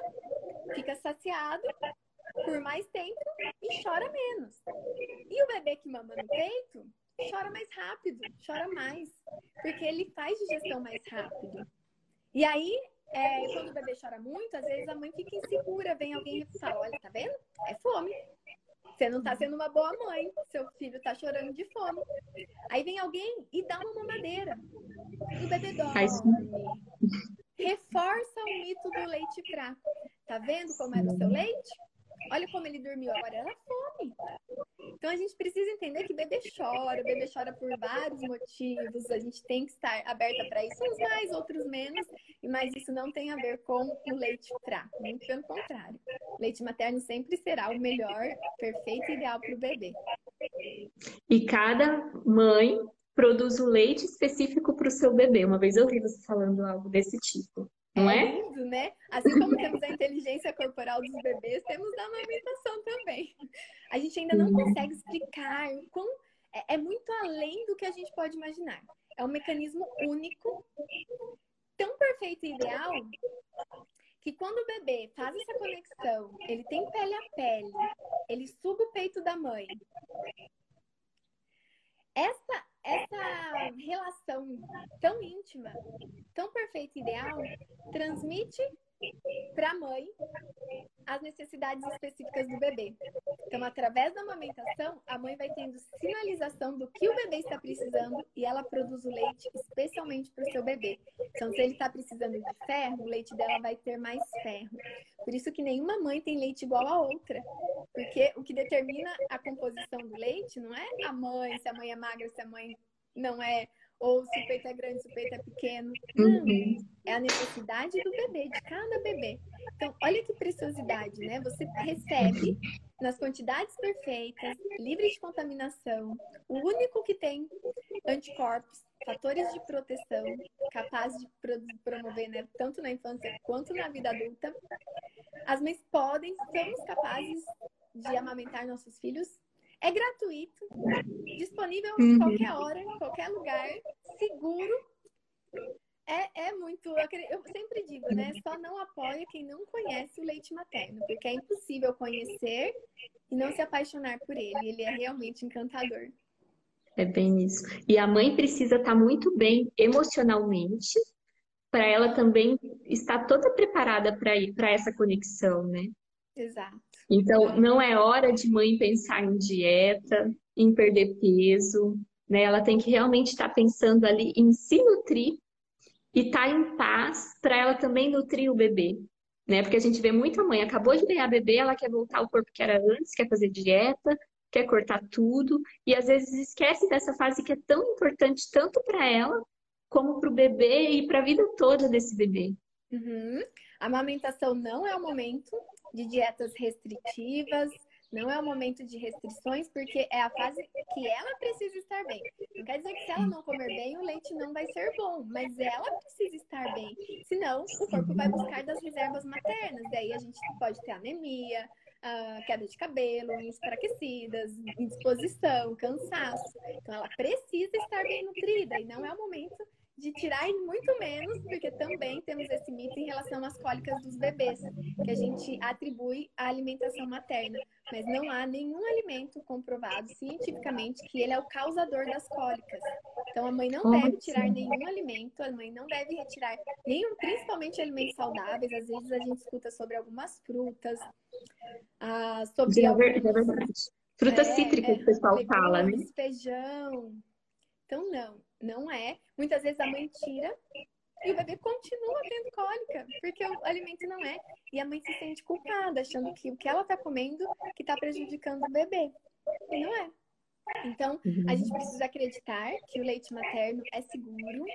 fica saciado por mais tempo e chora menos. E o bebê que mama no peito chora mais rápido, chora mais, porque ele faz digestão mais rápido. E aí, é, quando o bebê chora muito, às vezes a mãe fica insegura, vem alguém e fala: Olha, tá vendo? É fome. Você não tá sendo uma boa mãe, seu filho tá chorando de fome. Aí vem alguém e dá uma mamadeira. E o bebê dorme reforça o mito do leite fraco. Tá vendo como era o seu leite? Olha como ele dormiu, agora era fome. Então a gente precisa entender que bebê chora, bebê chora por vários motivos, a gente tem que estar aberta para isso, uns mais, outros menos, mas isso não tem a ver com o leite fraco, muito pelo contrário. O leite materno sempre será o melhor, perfeito e ideal para o bebê. E cada mãe produz o leite específico para o seu bebê. Uma vez eu vi você falando algo desse tipo. Não é? é lindo, né? Assim como temos a inteligência corporal dos bebês, temos da amamentação também. A gente ainda não consegue explicar quão é, é muito além do que a gente pode imaginar. É um mecanismo único, tão perfeito e ideal, que quando o bebê faz essa conexão, ele tem pele a pele, ele suga o peito da mãe. Essa essa relação tão íntima, tão perfeita e ideal, transmite para a mãe as necessidades específicas do bebê. Então, através da amamentação, a mãe vai tendo sinalização do que o bebê está precisando e ela produz o leite especialmente para o seu bebê. Então, se ele está precisando de ferro, o leite dela vai ter mais ferro. Por isso que nenhuma mãe tem leite igual a outra. Porque o que determina a composição do leite não é a mãe, se a mãe é magra, se a mãe não é ou se o peito é grande, se o peito é pequeno. Não, uhum. é a necessidade do bebê, de cada bebê. Então, olha que preciosidade, né? Você recebe nas quantidades perfeitas, livre de contaminação, o único que tem anticorpos, fatores de proteção, capaz de promover, né, tanto na infância quanto na vida adulta. As mães podem, somos capazes de amamentar nossos filhos é gratuito, disponível em uhum. qualquer hora, em qualquer lugar, seguro. É, é muito. Eu sempre digo, né? Só não apoia quem não conhece o leite materno, porque é impossível conhecer e não se apaixonar por ele. Ele é realmente encantador. É bem isso. E a mãe precisa estar muito bem emocionalmente para ela também estar toda preparada para ir para essa conexão, né? Exato. Então, não é hora de mãe pensar em dieta, em perder peso, né? Ela tem que realmente estar pensando ali em se nutrir e estar tá em paz para ela também nutrir o bebê, né? Porque a gente vê muita mãe, acabou de ganhar bebê, ela quer voltar ao corpo que era antes, quer fazer dieta, quer cortar tudo e às vezes esquece dessa fase que é tão importante tanto para ela como para o bebê e para a vida toda desse bebê. Uhum. A amamentação não é o momento de dietas restritivas, não é o momento de restrições, porque é a fase que ela precisa estar bem. Não quer dizer que se ela não comer bem, o leite não vai ser bom, mas ela precisa estar bem. Senão, o corpo vai buscar das reservas maternas. Daí a gente pode ter anemia, uh, queda de cabelo, enfraquecidas, indisposição, cansaço. Então, ela precisa estar bem nutrida e não é o momento de tirar e muito menos, porque também temos esse mito em relação às cólicas dos bebês, que a gente atribui à alimentação materna. Mas não há nenhum alimento comprovado cientificamente que ele é o causador das cólicas. Então a mãe não deve tirar nenhum alimento, a mãe não deve retirar nenhum, principalmente alimentos saudáveis. Às vezes a gente escuta sobre algumas frutas, ah, sobre é, é verdade. Frutas é, cítricas, é, o pessoal fala, né? Feijão. Então, não não é. Muitas vezes a mãe tira e o bebê continua tendo cólica, porque o alimento não é. E a mãe se sente culpada, achando que o que ela está comendo que está prejudicando o bebê. E não é. Então, a gente precisa acreditar que o leite materno é seguro,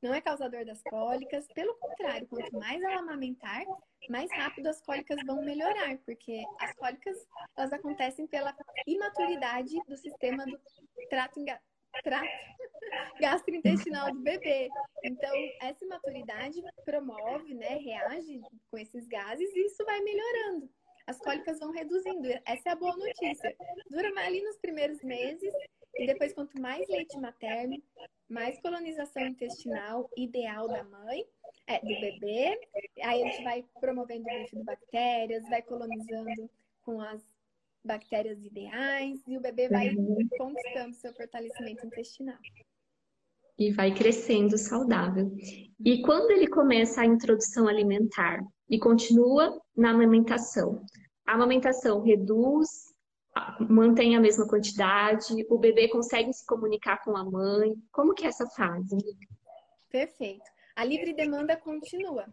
não é causador das cólicas. Pelo contrário, quanto mais ela amamentar, mais rápido as cólicas vão melhorar, porque as cólicas elas acontecem pela imaturidade do sistema do trato trato gastrointestinal do bebê. Então, essa maturidade promove, né, reage com esses gases e isso vai melhorando. As cólicas vão reduzindo. Essa é a boa notícia. Dura ali nos primeiros meses e depois, quanto mais leite materno, mais colonização intestinal ideal da mãe, é, do bebê. Aí a gente vai promovendo o de bactérias, vai colonizando com as bactérias ideais e o bebê vai uhum. conquistando seu fortalecimento intestinal. E vai crescendo saudável. E quando ele começa a introdução alimentar e continua na amamentação, a amamentação reduz, mantém a mesma quantidade, o bebê consegue se comunicar com a mãe. Como que é essa fase? Perfeito. A livre demanda continua.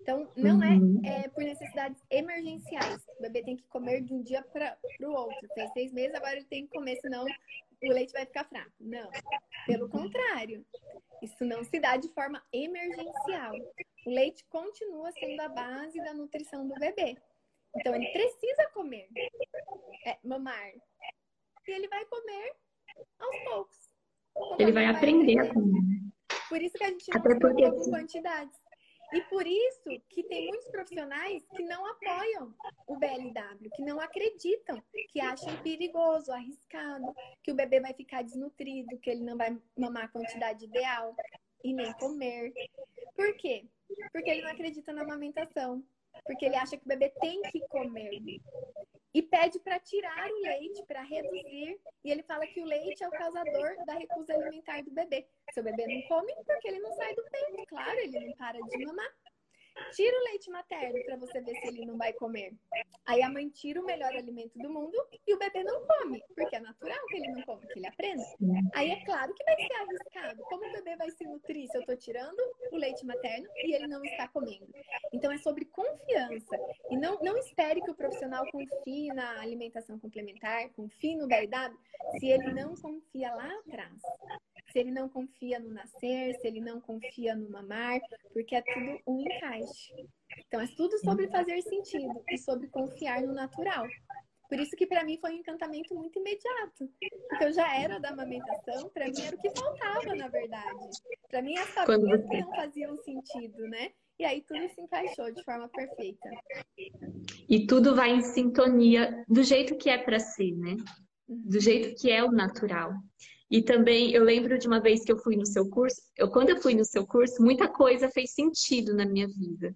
Então, não é, uhum. é, por necessidades emergenciais. O bebê tem que comer de um dia para o outro. Fez seis meses, agora ele tem que comer, senão o leite vai ficar fraco. Não. Pelo contrário. Isso não se dá de forma emergencial. O leite continua sendo a base da nutrição do bebê. Então, ele precisa comer, é, mamar. E ele vai comer aos poucos. Ele vai, aprender, a comer. Por isso que a gente não preocupa com quantidades. E por isso que tem muitos profissionais que não apoiam o BLW, que não acreditam, que acham perigoso, arriscado, que o bebê vai ficar desnutrido, que ele não vai mamar a quantidade ideal e nem comer. Por quê? Porque ele não acredita na amamentação. Porque ele acha que o bebê tem que comer e pede para tirar o leite, para reduzir. E ele fala que o leite é o causador da recusa alimentar do bebê. Seu bebê não come porque ele não sai do peito, claro, ele não para de mamar. Tira o leite materno para você ver se ele não vai comer. Aí a mãe tira o melhor alimento do mundo e o bebê não come, porque é natural que ele não come, que ele aprenda. Aí é claro que vai ser arriscado. Como o bebê vai se nutrir se eu estou tirando o leite materno e ele não está comendo? Então é sobre confiança. E não, não espere que o profissional confie na alimentação complementar, confie no BRW, se ele não confia lá atrás se ele não confia no nascer, se ele não confia no mamar, porque é tudo um encaixe. Então, é tudo sobre fazer sentido e sobre confiar no natural. Por isso que para mim foi um encantamento muito imediato. Porque eu já era da amamentação, para mim era o que faltava, na verdade. Para mim as famílias que não faziam sentido, né? E aí tudo se encaixou de forma perfeita. E tudo vai em sintonia do jeito que é para ser, né? Do uhum. jeito que é o natural. E também eu lembro de uma vez que eu fui no seu curso, eu quando eu fui no seu curso, muita coisa fez sentido na minha vida.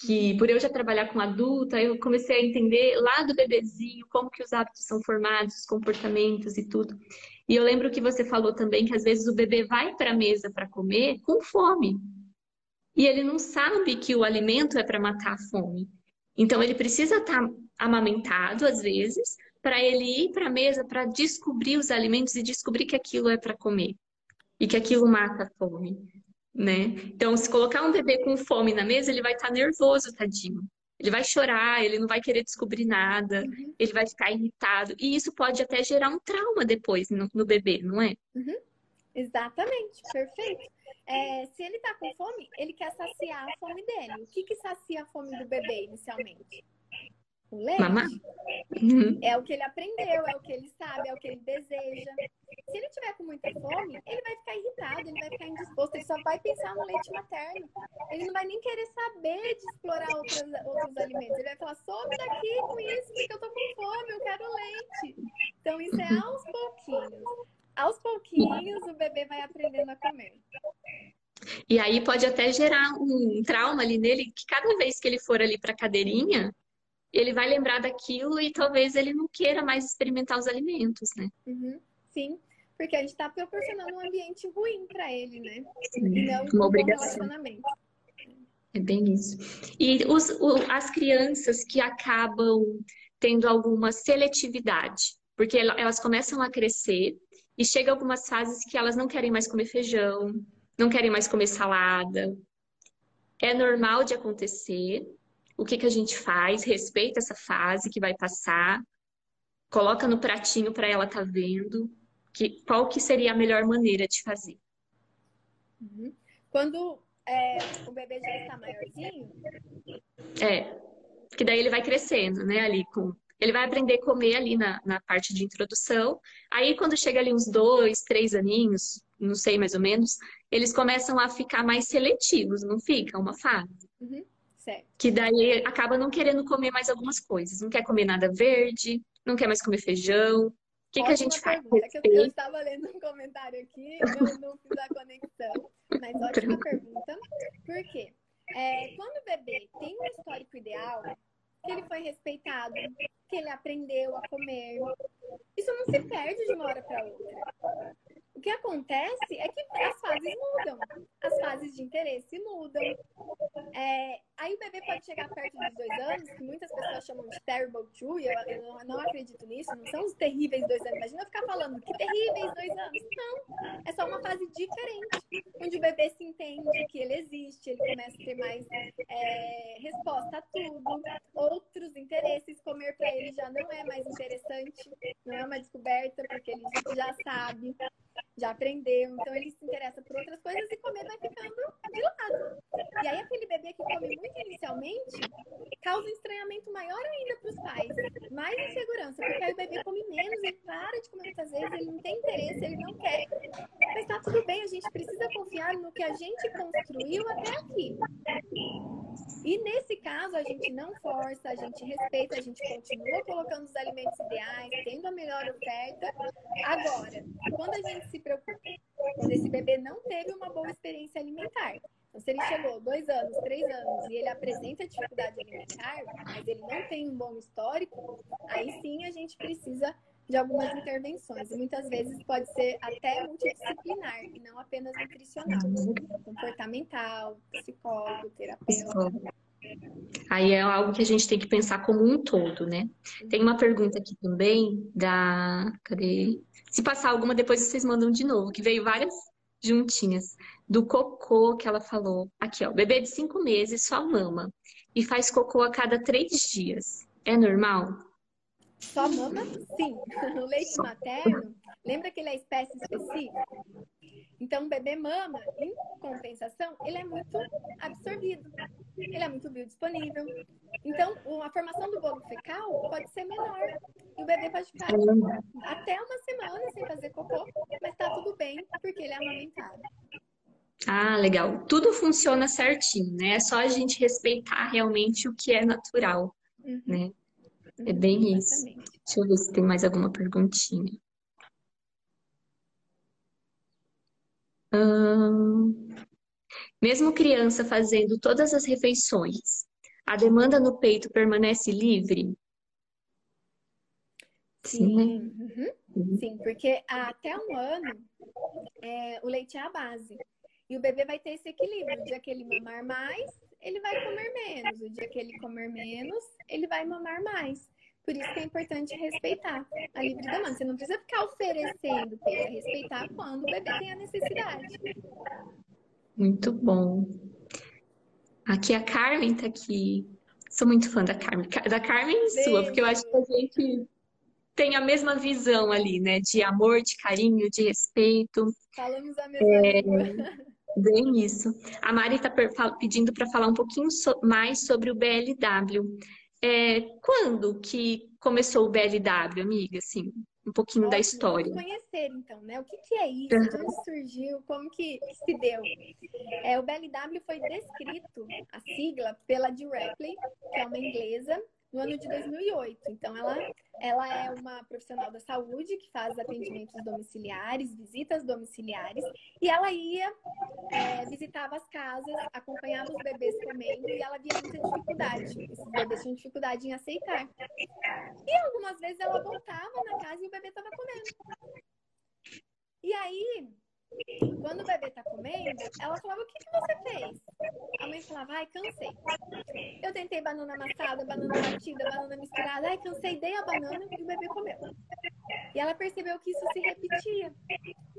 Que por eu já trabalhar com adulta, eu comecei a entender lá do bebezinho como que os hábitos são formados, os comportamentos e tudo. E eu lembro que você falou também que às vezes o bebê vai para a mesa para comer com fome. E ele não sabe que o alimento é para matar a fome. Então ele precisa estar tá amamentado às vezes, para ele ir para a mesa para descobrir os alimentos e descobrir que aquilo é para comer e que aquilo mata a fome, né? Então, se colocar um bebê com fome na mesa, ele vai estar tá nervoso, tadinho. Ele vai chorar, ele não vai querer descobrir nada, uhum. ele vai ficar irritado. E isso pode até gerar um trauma depois no, no bebê, não é? Uhum. Exatamente, perfeito. É, se ele tá com fome, ele quer saciar a fome dele. O que, que sacia a fome do bebê inicialmente? O leite. Mamar? Uhum. É o que ele aprendeu, é o que ele sabe, é o que ele deseja. Se ele tiver com muita fome, ele vai ficar irritado, ele vai ficar indisposto, ele só vai pensar no leite materno. Ele não vai nem querer saber de explorar outros, outros alimentos. Ele vai falar, some daqui com isso, porque eu tô com fome, eu quero leite. Então isso é aos pouquinhos. Aos pouquinhos o bebê vai aprendendo a comer. E aí pode até gerar um trauma ali nele, que cada vez que ele for ali para a cadeirinha, ele vai lembrar daquilo e talvez ele não queira mais experimentar os alimentos, né? Uhum, sim, porque a gente está proporcionando um ambiente ruim para ele, né? Sim, e não uma um obrigação. relacionamento. É bem isso. E os, o, as crianças que acabam tendo alguma seletividade, porque elas começam a crescer e chega algumas fases que elas não querem mais comer feijão, não querem mais comer salada. É normal de acontecer, o que, que a gente faz, respeita essa fase que vai passar, coloca no pratinho para ela estar tá vendo que, qual que seria a melhor maneira de fazer. Uhum. Quando é, o bebê já está maiorzinho? É, que daí ele vai crescendo, né, ali com... Ele vai aprender a comer ali na, na parte de introdução. Aí, quando chega ali uns dois, três aninhos, não sei mais ou menos, eles começam a ficar mais seletivos, não fica uma fase? Uhum. Certo. Que daí acaba não querendo comer mais algumas coisas. Não quer comer nada verde, não quer mais comer feijão. O que, que a gente faz? Eu, eu, estava lendo um comentário aqui, eu não fiz a conexão, mas ótima pergunta. Por quê? É, quando o bebê tem um histórico ideal, que ele foi respeitado, que ele aprendeu a comer, isso não se perde de uma hora para outra. O que acontece é que as fases mudam, as fases de interesse mudam. É, aí o bebê pode chegar perto dos dois anos, que muitas pessoas chamam de terrible two, eu, eu não, não, acredito nisso, não são os terríveis dois anos. Imagina eu ficar falando que terríveis dois anos. Não, é só uma fase diferente, onde o bebê se entende que ele existe, ele começa a ter mais é, resposta a tudo, outros interesses, comer para ele já não é mais interessante, não é uma descoberta, porque ele já sabe já aprendeu, então ele se interessa por outras coisas e comer vai ficando de lado. E aí aquele bebê que come muito inicialmente causa um estranhamento maior ainda para os pais, mais insegurança, porque aí o bebê come menos, ele para de comer muitas vezes, ele não tem interesse, ele não quer. Mas tá tudo bem, a gente precisa confiar no que a gente construiu até aqui. E nesse caso, a gente não força, a gente respeita, a gente continua colocando os alimentos ideais, tendo a melhor oferta. Agora, quando a gente se preocupa, quando esse bebê não teve uma boa experiência alimentar, então, se ele chegou dois anos, três anos e ele apresenta dificuldade alimentar, mas ele não tem um bom histórico, aí sim a gente precisa de algumas intervenções. E muitas vezes pode ser até multidisciplinar, e não apenas nutricional. Comportamental, psicólogo, terapeuta. Aí é algo que a gente tem que pensar como um todo, né? Tem uma pergunta aqui também da. Cadê? Se passar alguma, depois vocês mandam de novo, que veio várias juntinhas. Do cocô que ela falou. Aqui, ó. Bebê de cinco meses só mama. E faz cocô a cada três dias. É normal? Só mama, sim. O leite materno, lembra que ele é espécie específica? Então, o bebê mama, em compensação, ele é muito absorvido. Ele é muito biodisponível. Então, a formação do bolo fecal pode ser menor. E o bebê pode ficar até uma semana sem fazer cocô, mas tá tudo bem, porque ele é amamentado. Ah, legal. Tudo funciona certinho, né? É só a gente respeitar realmente o que é natural, uhum. né? É bem isso. Deixa eu ver se tem mais alguma perguntinha. Hum... Mesmo criança fazendo todas as refeições, a demanda no peito permanece livre? Sim, Uhum. uhum. Sim porque até um ano é, o leite é a base. E o bebê vai ter esse equilíbrio. O dia que ele mamar mais, ele vai comer menos. O dia que ele comer menos, ele vai mamar mais. Por isso que é importante respeitar a livre demanda. Você não precisa ficar oferecendo peito, é respeitar quando o bebê tem a necessidade. Muito bom. Aqui a Carmen tá aqui. Sou muito fã da Carmen. Da Carmen e sua, porque eu acho que a gente tem a mesma visão ali, né? De amor, de carinho, de respeito. Falamos a mesma é... língua. Bem isso. A Mari está pedindo para falar um pouquinho so mais sobre o BLW. É, quando que começou o BLW, amiga? Assim, um pouquinho da história. Conhecer, então, né? O que, que é isso? Uhum. Onde surgiu? Como que se deu? É, o BLW foi descrito, a sigla, pela Rapley, que é uma inglesa, no ano de 2008. Então, ela, ela é uma profissional da saúde que faz atendimentos domiciliares, visitas domiciliares, e ela ia, é, visitava as casas, acompanhava os bebês comendo e ela via muita dificuldade. Esses bebês tinham dificuldade em aceitar. E algumas vezes ela voltava na casa e o bebê estava comendo. E aí, quando o bebê tá comendo, ela falava, o que, que você fez? A mãe falava, ai, cansei. Eu tentei banana amassada, banana batida, banana misturada, ai, cansei, dei a banana e o bebê comeu. E ela percebeu que isso se repetia.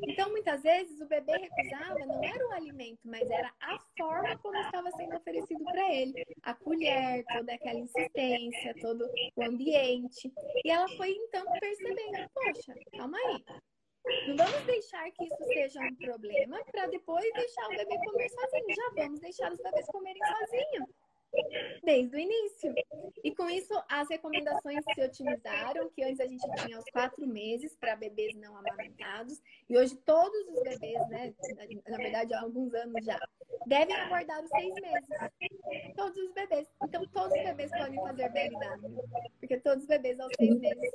Então, muitas vezes, o bebê recusava, não era o alimento, mas era a forma como estava sendo oferecido para ele. A colher, toda aquela insistência, todo o ambiente. E ela foi, então, percebendo, poxa, calma aí. Não vamos deixar que isso seja um problema para depois deixar o bebê comer sozinho. Já vamos deixar os bebês comerem sozinhos. Desde o início. E com isso, as recomendações se otimizaram, que antes a gente tinha os quatro meses para bebês não amamentados, e hoje todos os bebês, né, na verdade há alguns anos já, devem aguardar os seis meses. Todos os bebês. Então, todos os bebês podem fazer BLW, porque todos os bebês aos seis meses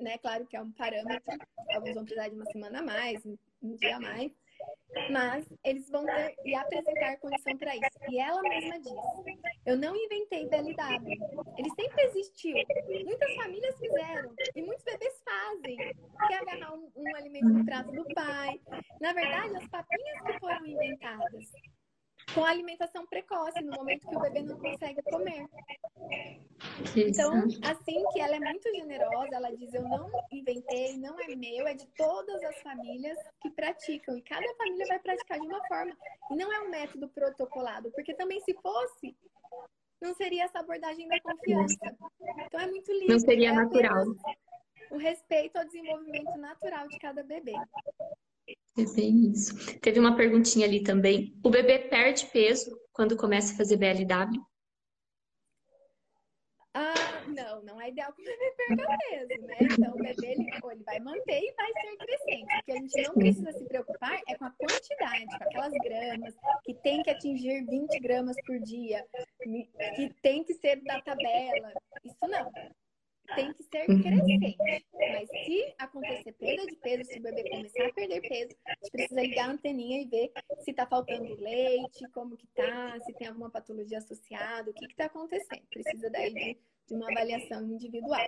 né? Claro que é um parâmetro, alguns vão precisar de uma semana a mais, um dia a mais, mas eles vão ter e apresentar condição para isso. E ela mesma diz: Eu não inventei BLW, ele sempre existiu. Muitas famílias fizeram e muitos bebês fazem. Quer agarrar um, um alimento no prato do pai. Na verdade, as papinhas que foram inventadas com alimentação precoce, no momento que o bebê não consegue comer. Então, assim que ela é muito generosa, ela diz: Eu não inventei, não é meu, é de todas as famílias que praticam. E cada família vai praticar de uma forma. E não é um método protocolado, porque também se fosse, não seria essa abordagem da confiança. Então, é muito livre. Não seria é natural. O respeito ao desenvolvimento natural de cada bebê. É bem isso. Teve uma perguntinha ali também. O bebê perde peso quando começa a fazer BLW? Ah, não, não é ideal que o bebê perca peso, né? Então, o bebê ele, ele vai manter e vai ser crescente. O que a gente não precisa se preocupar é com a quantidade, com aquelas gramas, que tem que atingir 20 gramas por dia, que tem que ser da tabela. Isso não tem que ser crescente. Mas se acontecer perda de peso, se o bebê começar a perder peso, a gente precisa ligar a anteninha e ver se tá faltando leite, como que tá, se tem alguma patologia associada, o que que tá acontecendo. Precisa daí de, de uma avaliação individual.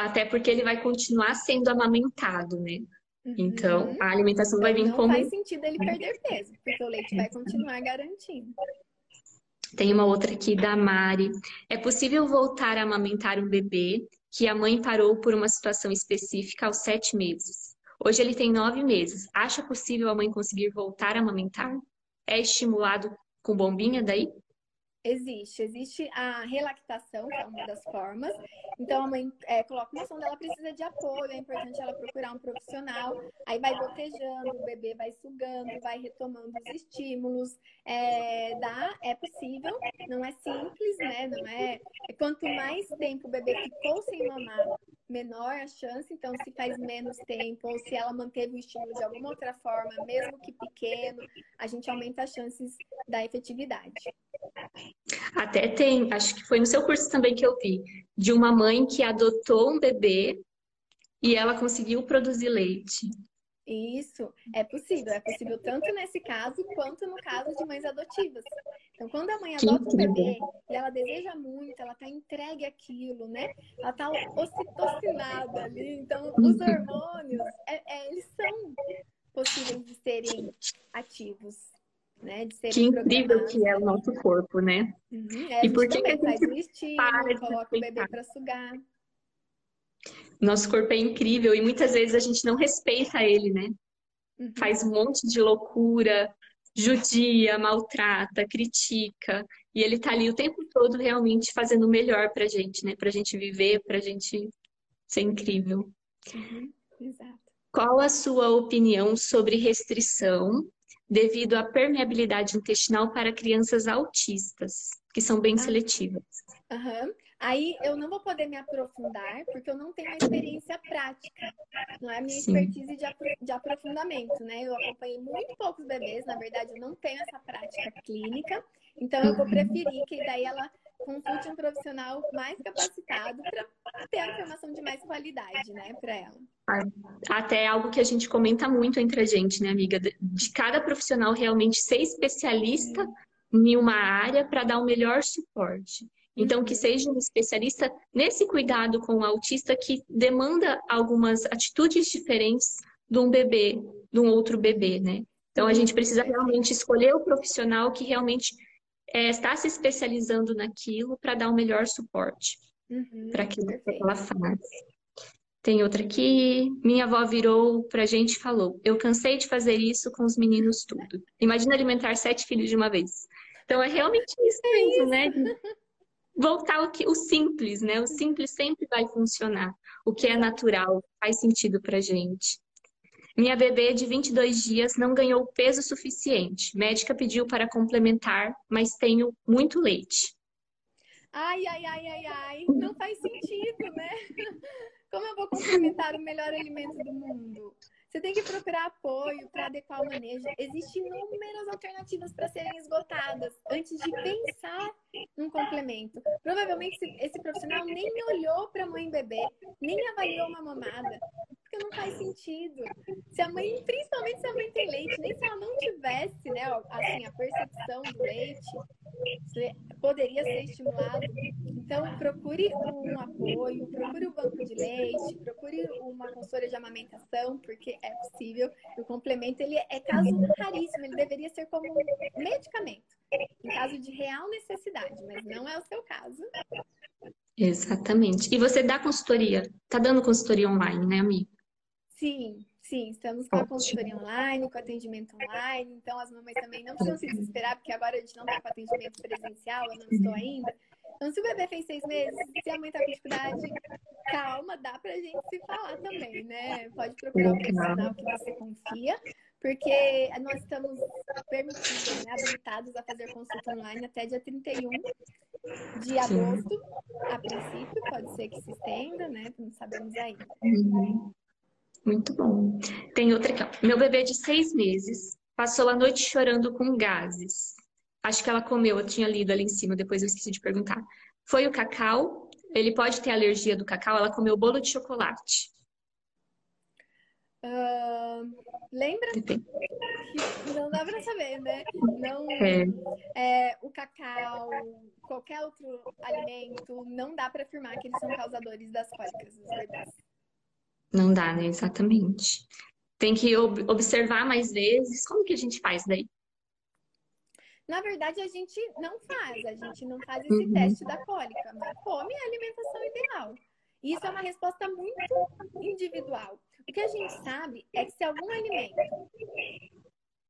Até porque ele vai continuar sendo amamentado, né? Uhum. Então, a alimentação então, vai vir não como... Não faz sentido ele perder peso, porque o leite vai continuar garantindo. Tem uma outra aqui da Mari. É possível voltar a amamentar um bebê que a mãe parou por uma situação específica aos sete meses? Hoje ele tem nove meses. Acha possível a mãe conseguir voltar a amamentar? É estimulado com bombinha daí? Existe, existe a relactação, que é uma das formas. Então, a mãe é, coloca uma sonda, ela precisa de apoio, é importante ela procurar um profissional. Aí vai gotejando, o bebê vai sugando, vai retomando os estímulos. É, dá, é possível, não é simples, né? Não é. Quanto mais tempo o bebê ficou sem mamar, menor a chance. Então, se faz menos tempo, ou se ela manteve o estímulo de alguma outra forma, mesmo que pequeno, a gente aumenta as chances da efetividade. Até tem, acho que foi no seu curso também que eu vi, de uma mãe que adotou um bebê e ela conseguiu produzir leite. Isso, é possível. É possível tanto nesse caso quanto no caso de mães adotivas. Então, quando a mãe adota um bebê e ela deseja muito, ela tá entregue aquilo, né? Ela tá ocitocinada ali. Então, os hormônios, é, é, eles são possíveis de serem ativos. Né, que incrível que é o nosso corpo, né? Uhum, é, e por que, que a gente faz o estímulo, coloca o bebê para sugar. Nosso corpo é incrível e muitas vezes a gente não respeita ele, né? Uhum. Faz um monte de loucura, judia, maltrata, critica. E ele tá ali o tempo todo realmente fazendo o melhor pra gente, né? Pra gente viver, pra gente ser incrível. Uhum. Exato. Qual a sua opinião sobre restrição devido à permeabilidade intestinal para crianças autistas, que são bem ah. seletivas? Uhum. Aí eu não vou poder me aprofundar, porque eu não tenho experiência prática, não é a minha Sim. expertise de, apro de aprofundamento, né? Eu acompanhei muito poucos bebês, na verdade eu não tenho essa prática clínica, então eu vou preferir que daí ela consulte um profissional mais capacitado para ter a informação de mais qualidade, né, para ela. Até algo que a gente comenta muito entre a gente, né, amiga? De cada profissional realmente ser especialista em uma área para dar o melhor suporte. Então, que seja um especialista nesse cuidado com o autista que demanda algumas atitudes diferentes de um bebê, de um outro bebê, né? Então, a gente precisa realmente escolher o profissional que realmente é, está se especializando naquilo para dar o melhor suporte uhum, para aquilo que ela faz. Tem outra aqui. Minha avó virou pra gente e falou: Eu cansei de fazer isso com os meninos tudo. Imagina alimentar sete filhos de uma vez. Então é realmente isso mesmo, né? voltar ao que o simples, né? O simples sempre vai funcionar. O que é natural, faz sentido pra gente. Minha bebê de 22 dias não ganhou peso suficiente. Médica pediu para complementar, mas tenho muito leite. Ai, ai, ai, ai, ai. Não faz sentido, né? Como eu vou complementar o melhor alimento do mundo? Você tem que procurar apoio para adequar o manejo. Existem inúmeras alternativas para serem esgotadas antes de pensar num complemento. Provavelmente esse profissional nem olhou para a mãe bebê, nem avaliou uma mamada, porque não faz sentido. Se a mãe, principalmente se a mãe tem leite, nem se ela não tivesse, né, assim, a percepção do leite, poderia ser estimulado Então, procure um apoio, procure o banco de leite, procure uma consultora de amamentação, porque é possível. O complemento ele é caso raríssimo, ele deveria ser como um medicamento, em caso de real necessidade, mas não é o seu caso. Exatamente. E você dá consultoria? Tá dando consultoria online, né, amiga? Sim, sim, estamos com a consultoria online, com atendimento online, então as mamães também não precisam se desesperar, porque agora a gente não está com atendimento presencial, eu não estou ainda. Então, se o bebê fez seis meses, se a mãe está com dificuldade, calma, dá pra gente se falar também, né? Pode procurar um profissional que você confia, porque nós estamos permitidos, né, habilitados a fazer consulta online até dia 31 de agosto, a princípio, pode ser que se estenda, né? Não sabemos ainda. Uhum. Muito bom. Tem outra aqui, ó. Meu bebê de seis meses passou a noite chorando com gases. Acho que ela comeu, eu tinha lido ali em cima, depois eu esqueci de perguntar. Foi o cacau? Ele pode ter alergia do cacau? Ela comeu bolo de chocolate. Uh, lembra? Depende. Não dá pra saber, né? Não, é. É, o cacau, qualquer outro alimento, não dá para afirmar que eles são causadores das cólicas dos bebês. Não dá, né? Exatamente. Tem que observar mais vezes. Como que a gente faz daí? Na verdade, a gente não faz, a gente não faz esse uhum. teste da cólica, mas come a alimentação ideal. E isso é uma resposta muito individual. O que a gente sabe é que se algum alimento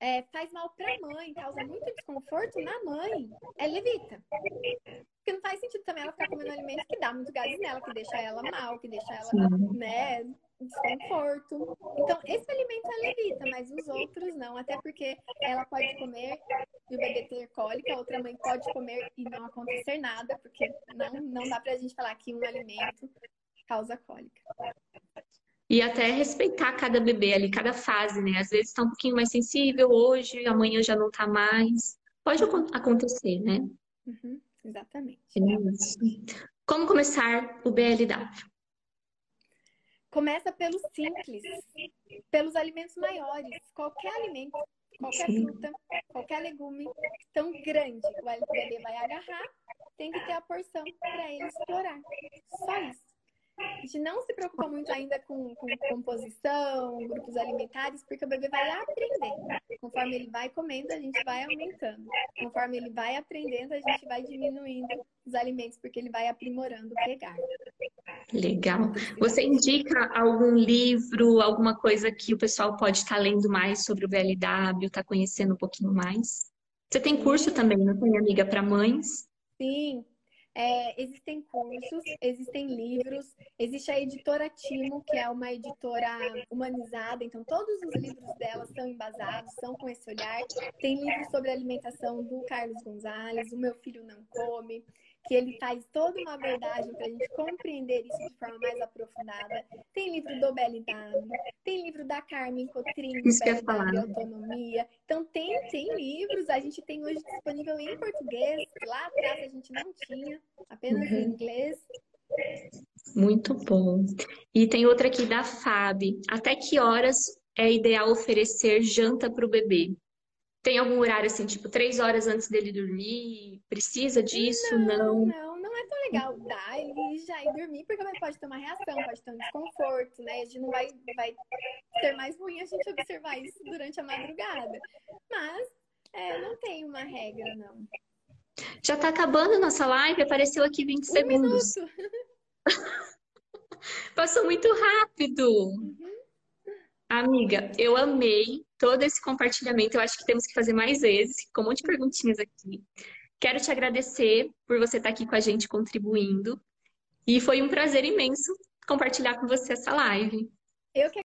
é, faz mal para a mãe, causa muito desconforto na mãe, ela evita. Porque não faz sentido também ela ficar comendo alimentos que dá muito gás nela, que deixa ela mal, que deixa ela, né, desconforto. Então, esse alimento ela evita, mas os outros não. Até porque ela pode comer e o bebê ter cólica, a outra mãe pode comer e não acontecer nada, porque não, não dá pra gente falar que um alimento causa cólica. E até respeitar cada bebê ali, cada fase, né? Às vezes está um pouquinho mais sensível hoje, amanhã já não está mais. Pode acontecer, né? Uhum, exatamente. É Como começar o BLW? Começa pelo simples, pelos alimentos maiores. Qualquer alimento, qualquer fruta, qualquer legume tão grande o bebê vai agarrar, tem que ter a porção para ele explorar. Só isso. A gente não se preocupa muito ainda com, com, composição, grupos alimentares, porque o bebê vai aprendendo. Conforme ele vai comendo, a gente vai aumentando. Conforme ele vai aprendendo, a gente vai diminuindo os alimentos, porque ele vai aprimorando o pegar. Legal. Você indica algum livro, alguma coisa que o pessoal pode estar lendo mais sobre o BLW, estar conhecendo um pouquinho mais? Você tem curso também, não tem, amiga, para mães? Sim, é, existem cursos, existem livros, existe a editora Timo, que é uma editora humanizada, então todos os livros dela são embasados, são com esse olhar. Tem livros sobre alimentação do Carlos Gonzalez, O Meu Filho Não Come que ele faz toda uma abordagem para a gente compreender isso de forma mais aprofundada. Tem livro do BLW, tem livro da Carmen Cotrim, isso BLW Autonomia. Então tem, tem livros, a gente tem hoje disponível em português, lá atrás a gente não tinha, apenas uhum. em inglês. Muito bom. E tem outra aqui da Fab. Até que horas é ideal oferecer janta para o bebê? Tem algum horário assim, tipo, três horas antes dele dormir? Precisa disso? Não, não, não, não é tão legal dar ele já ir dormir, porque pode ter uma reação, pode ter um desconforto, né? A gente não vai, vai ser mais ruim a gente observar isso durante a madrugada. Mas é, não tem uma regra, não. Já tá acabando nossa live, apareceu aqui 20 um segundos. Passou muito rápido. Uhum. Amiga, eu amei todo esse compartilhamento. Eu acho que temos que fazer mais vezes, com um monte de perguntinhas aqui. Quero te agradecer por você estar aqui com a gente contribuindo. E foi um prazer imenso compartilhar com você essa live. Eu que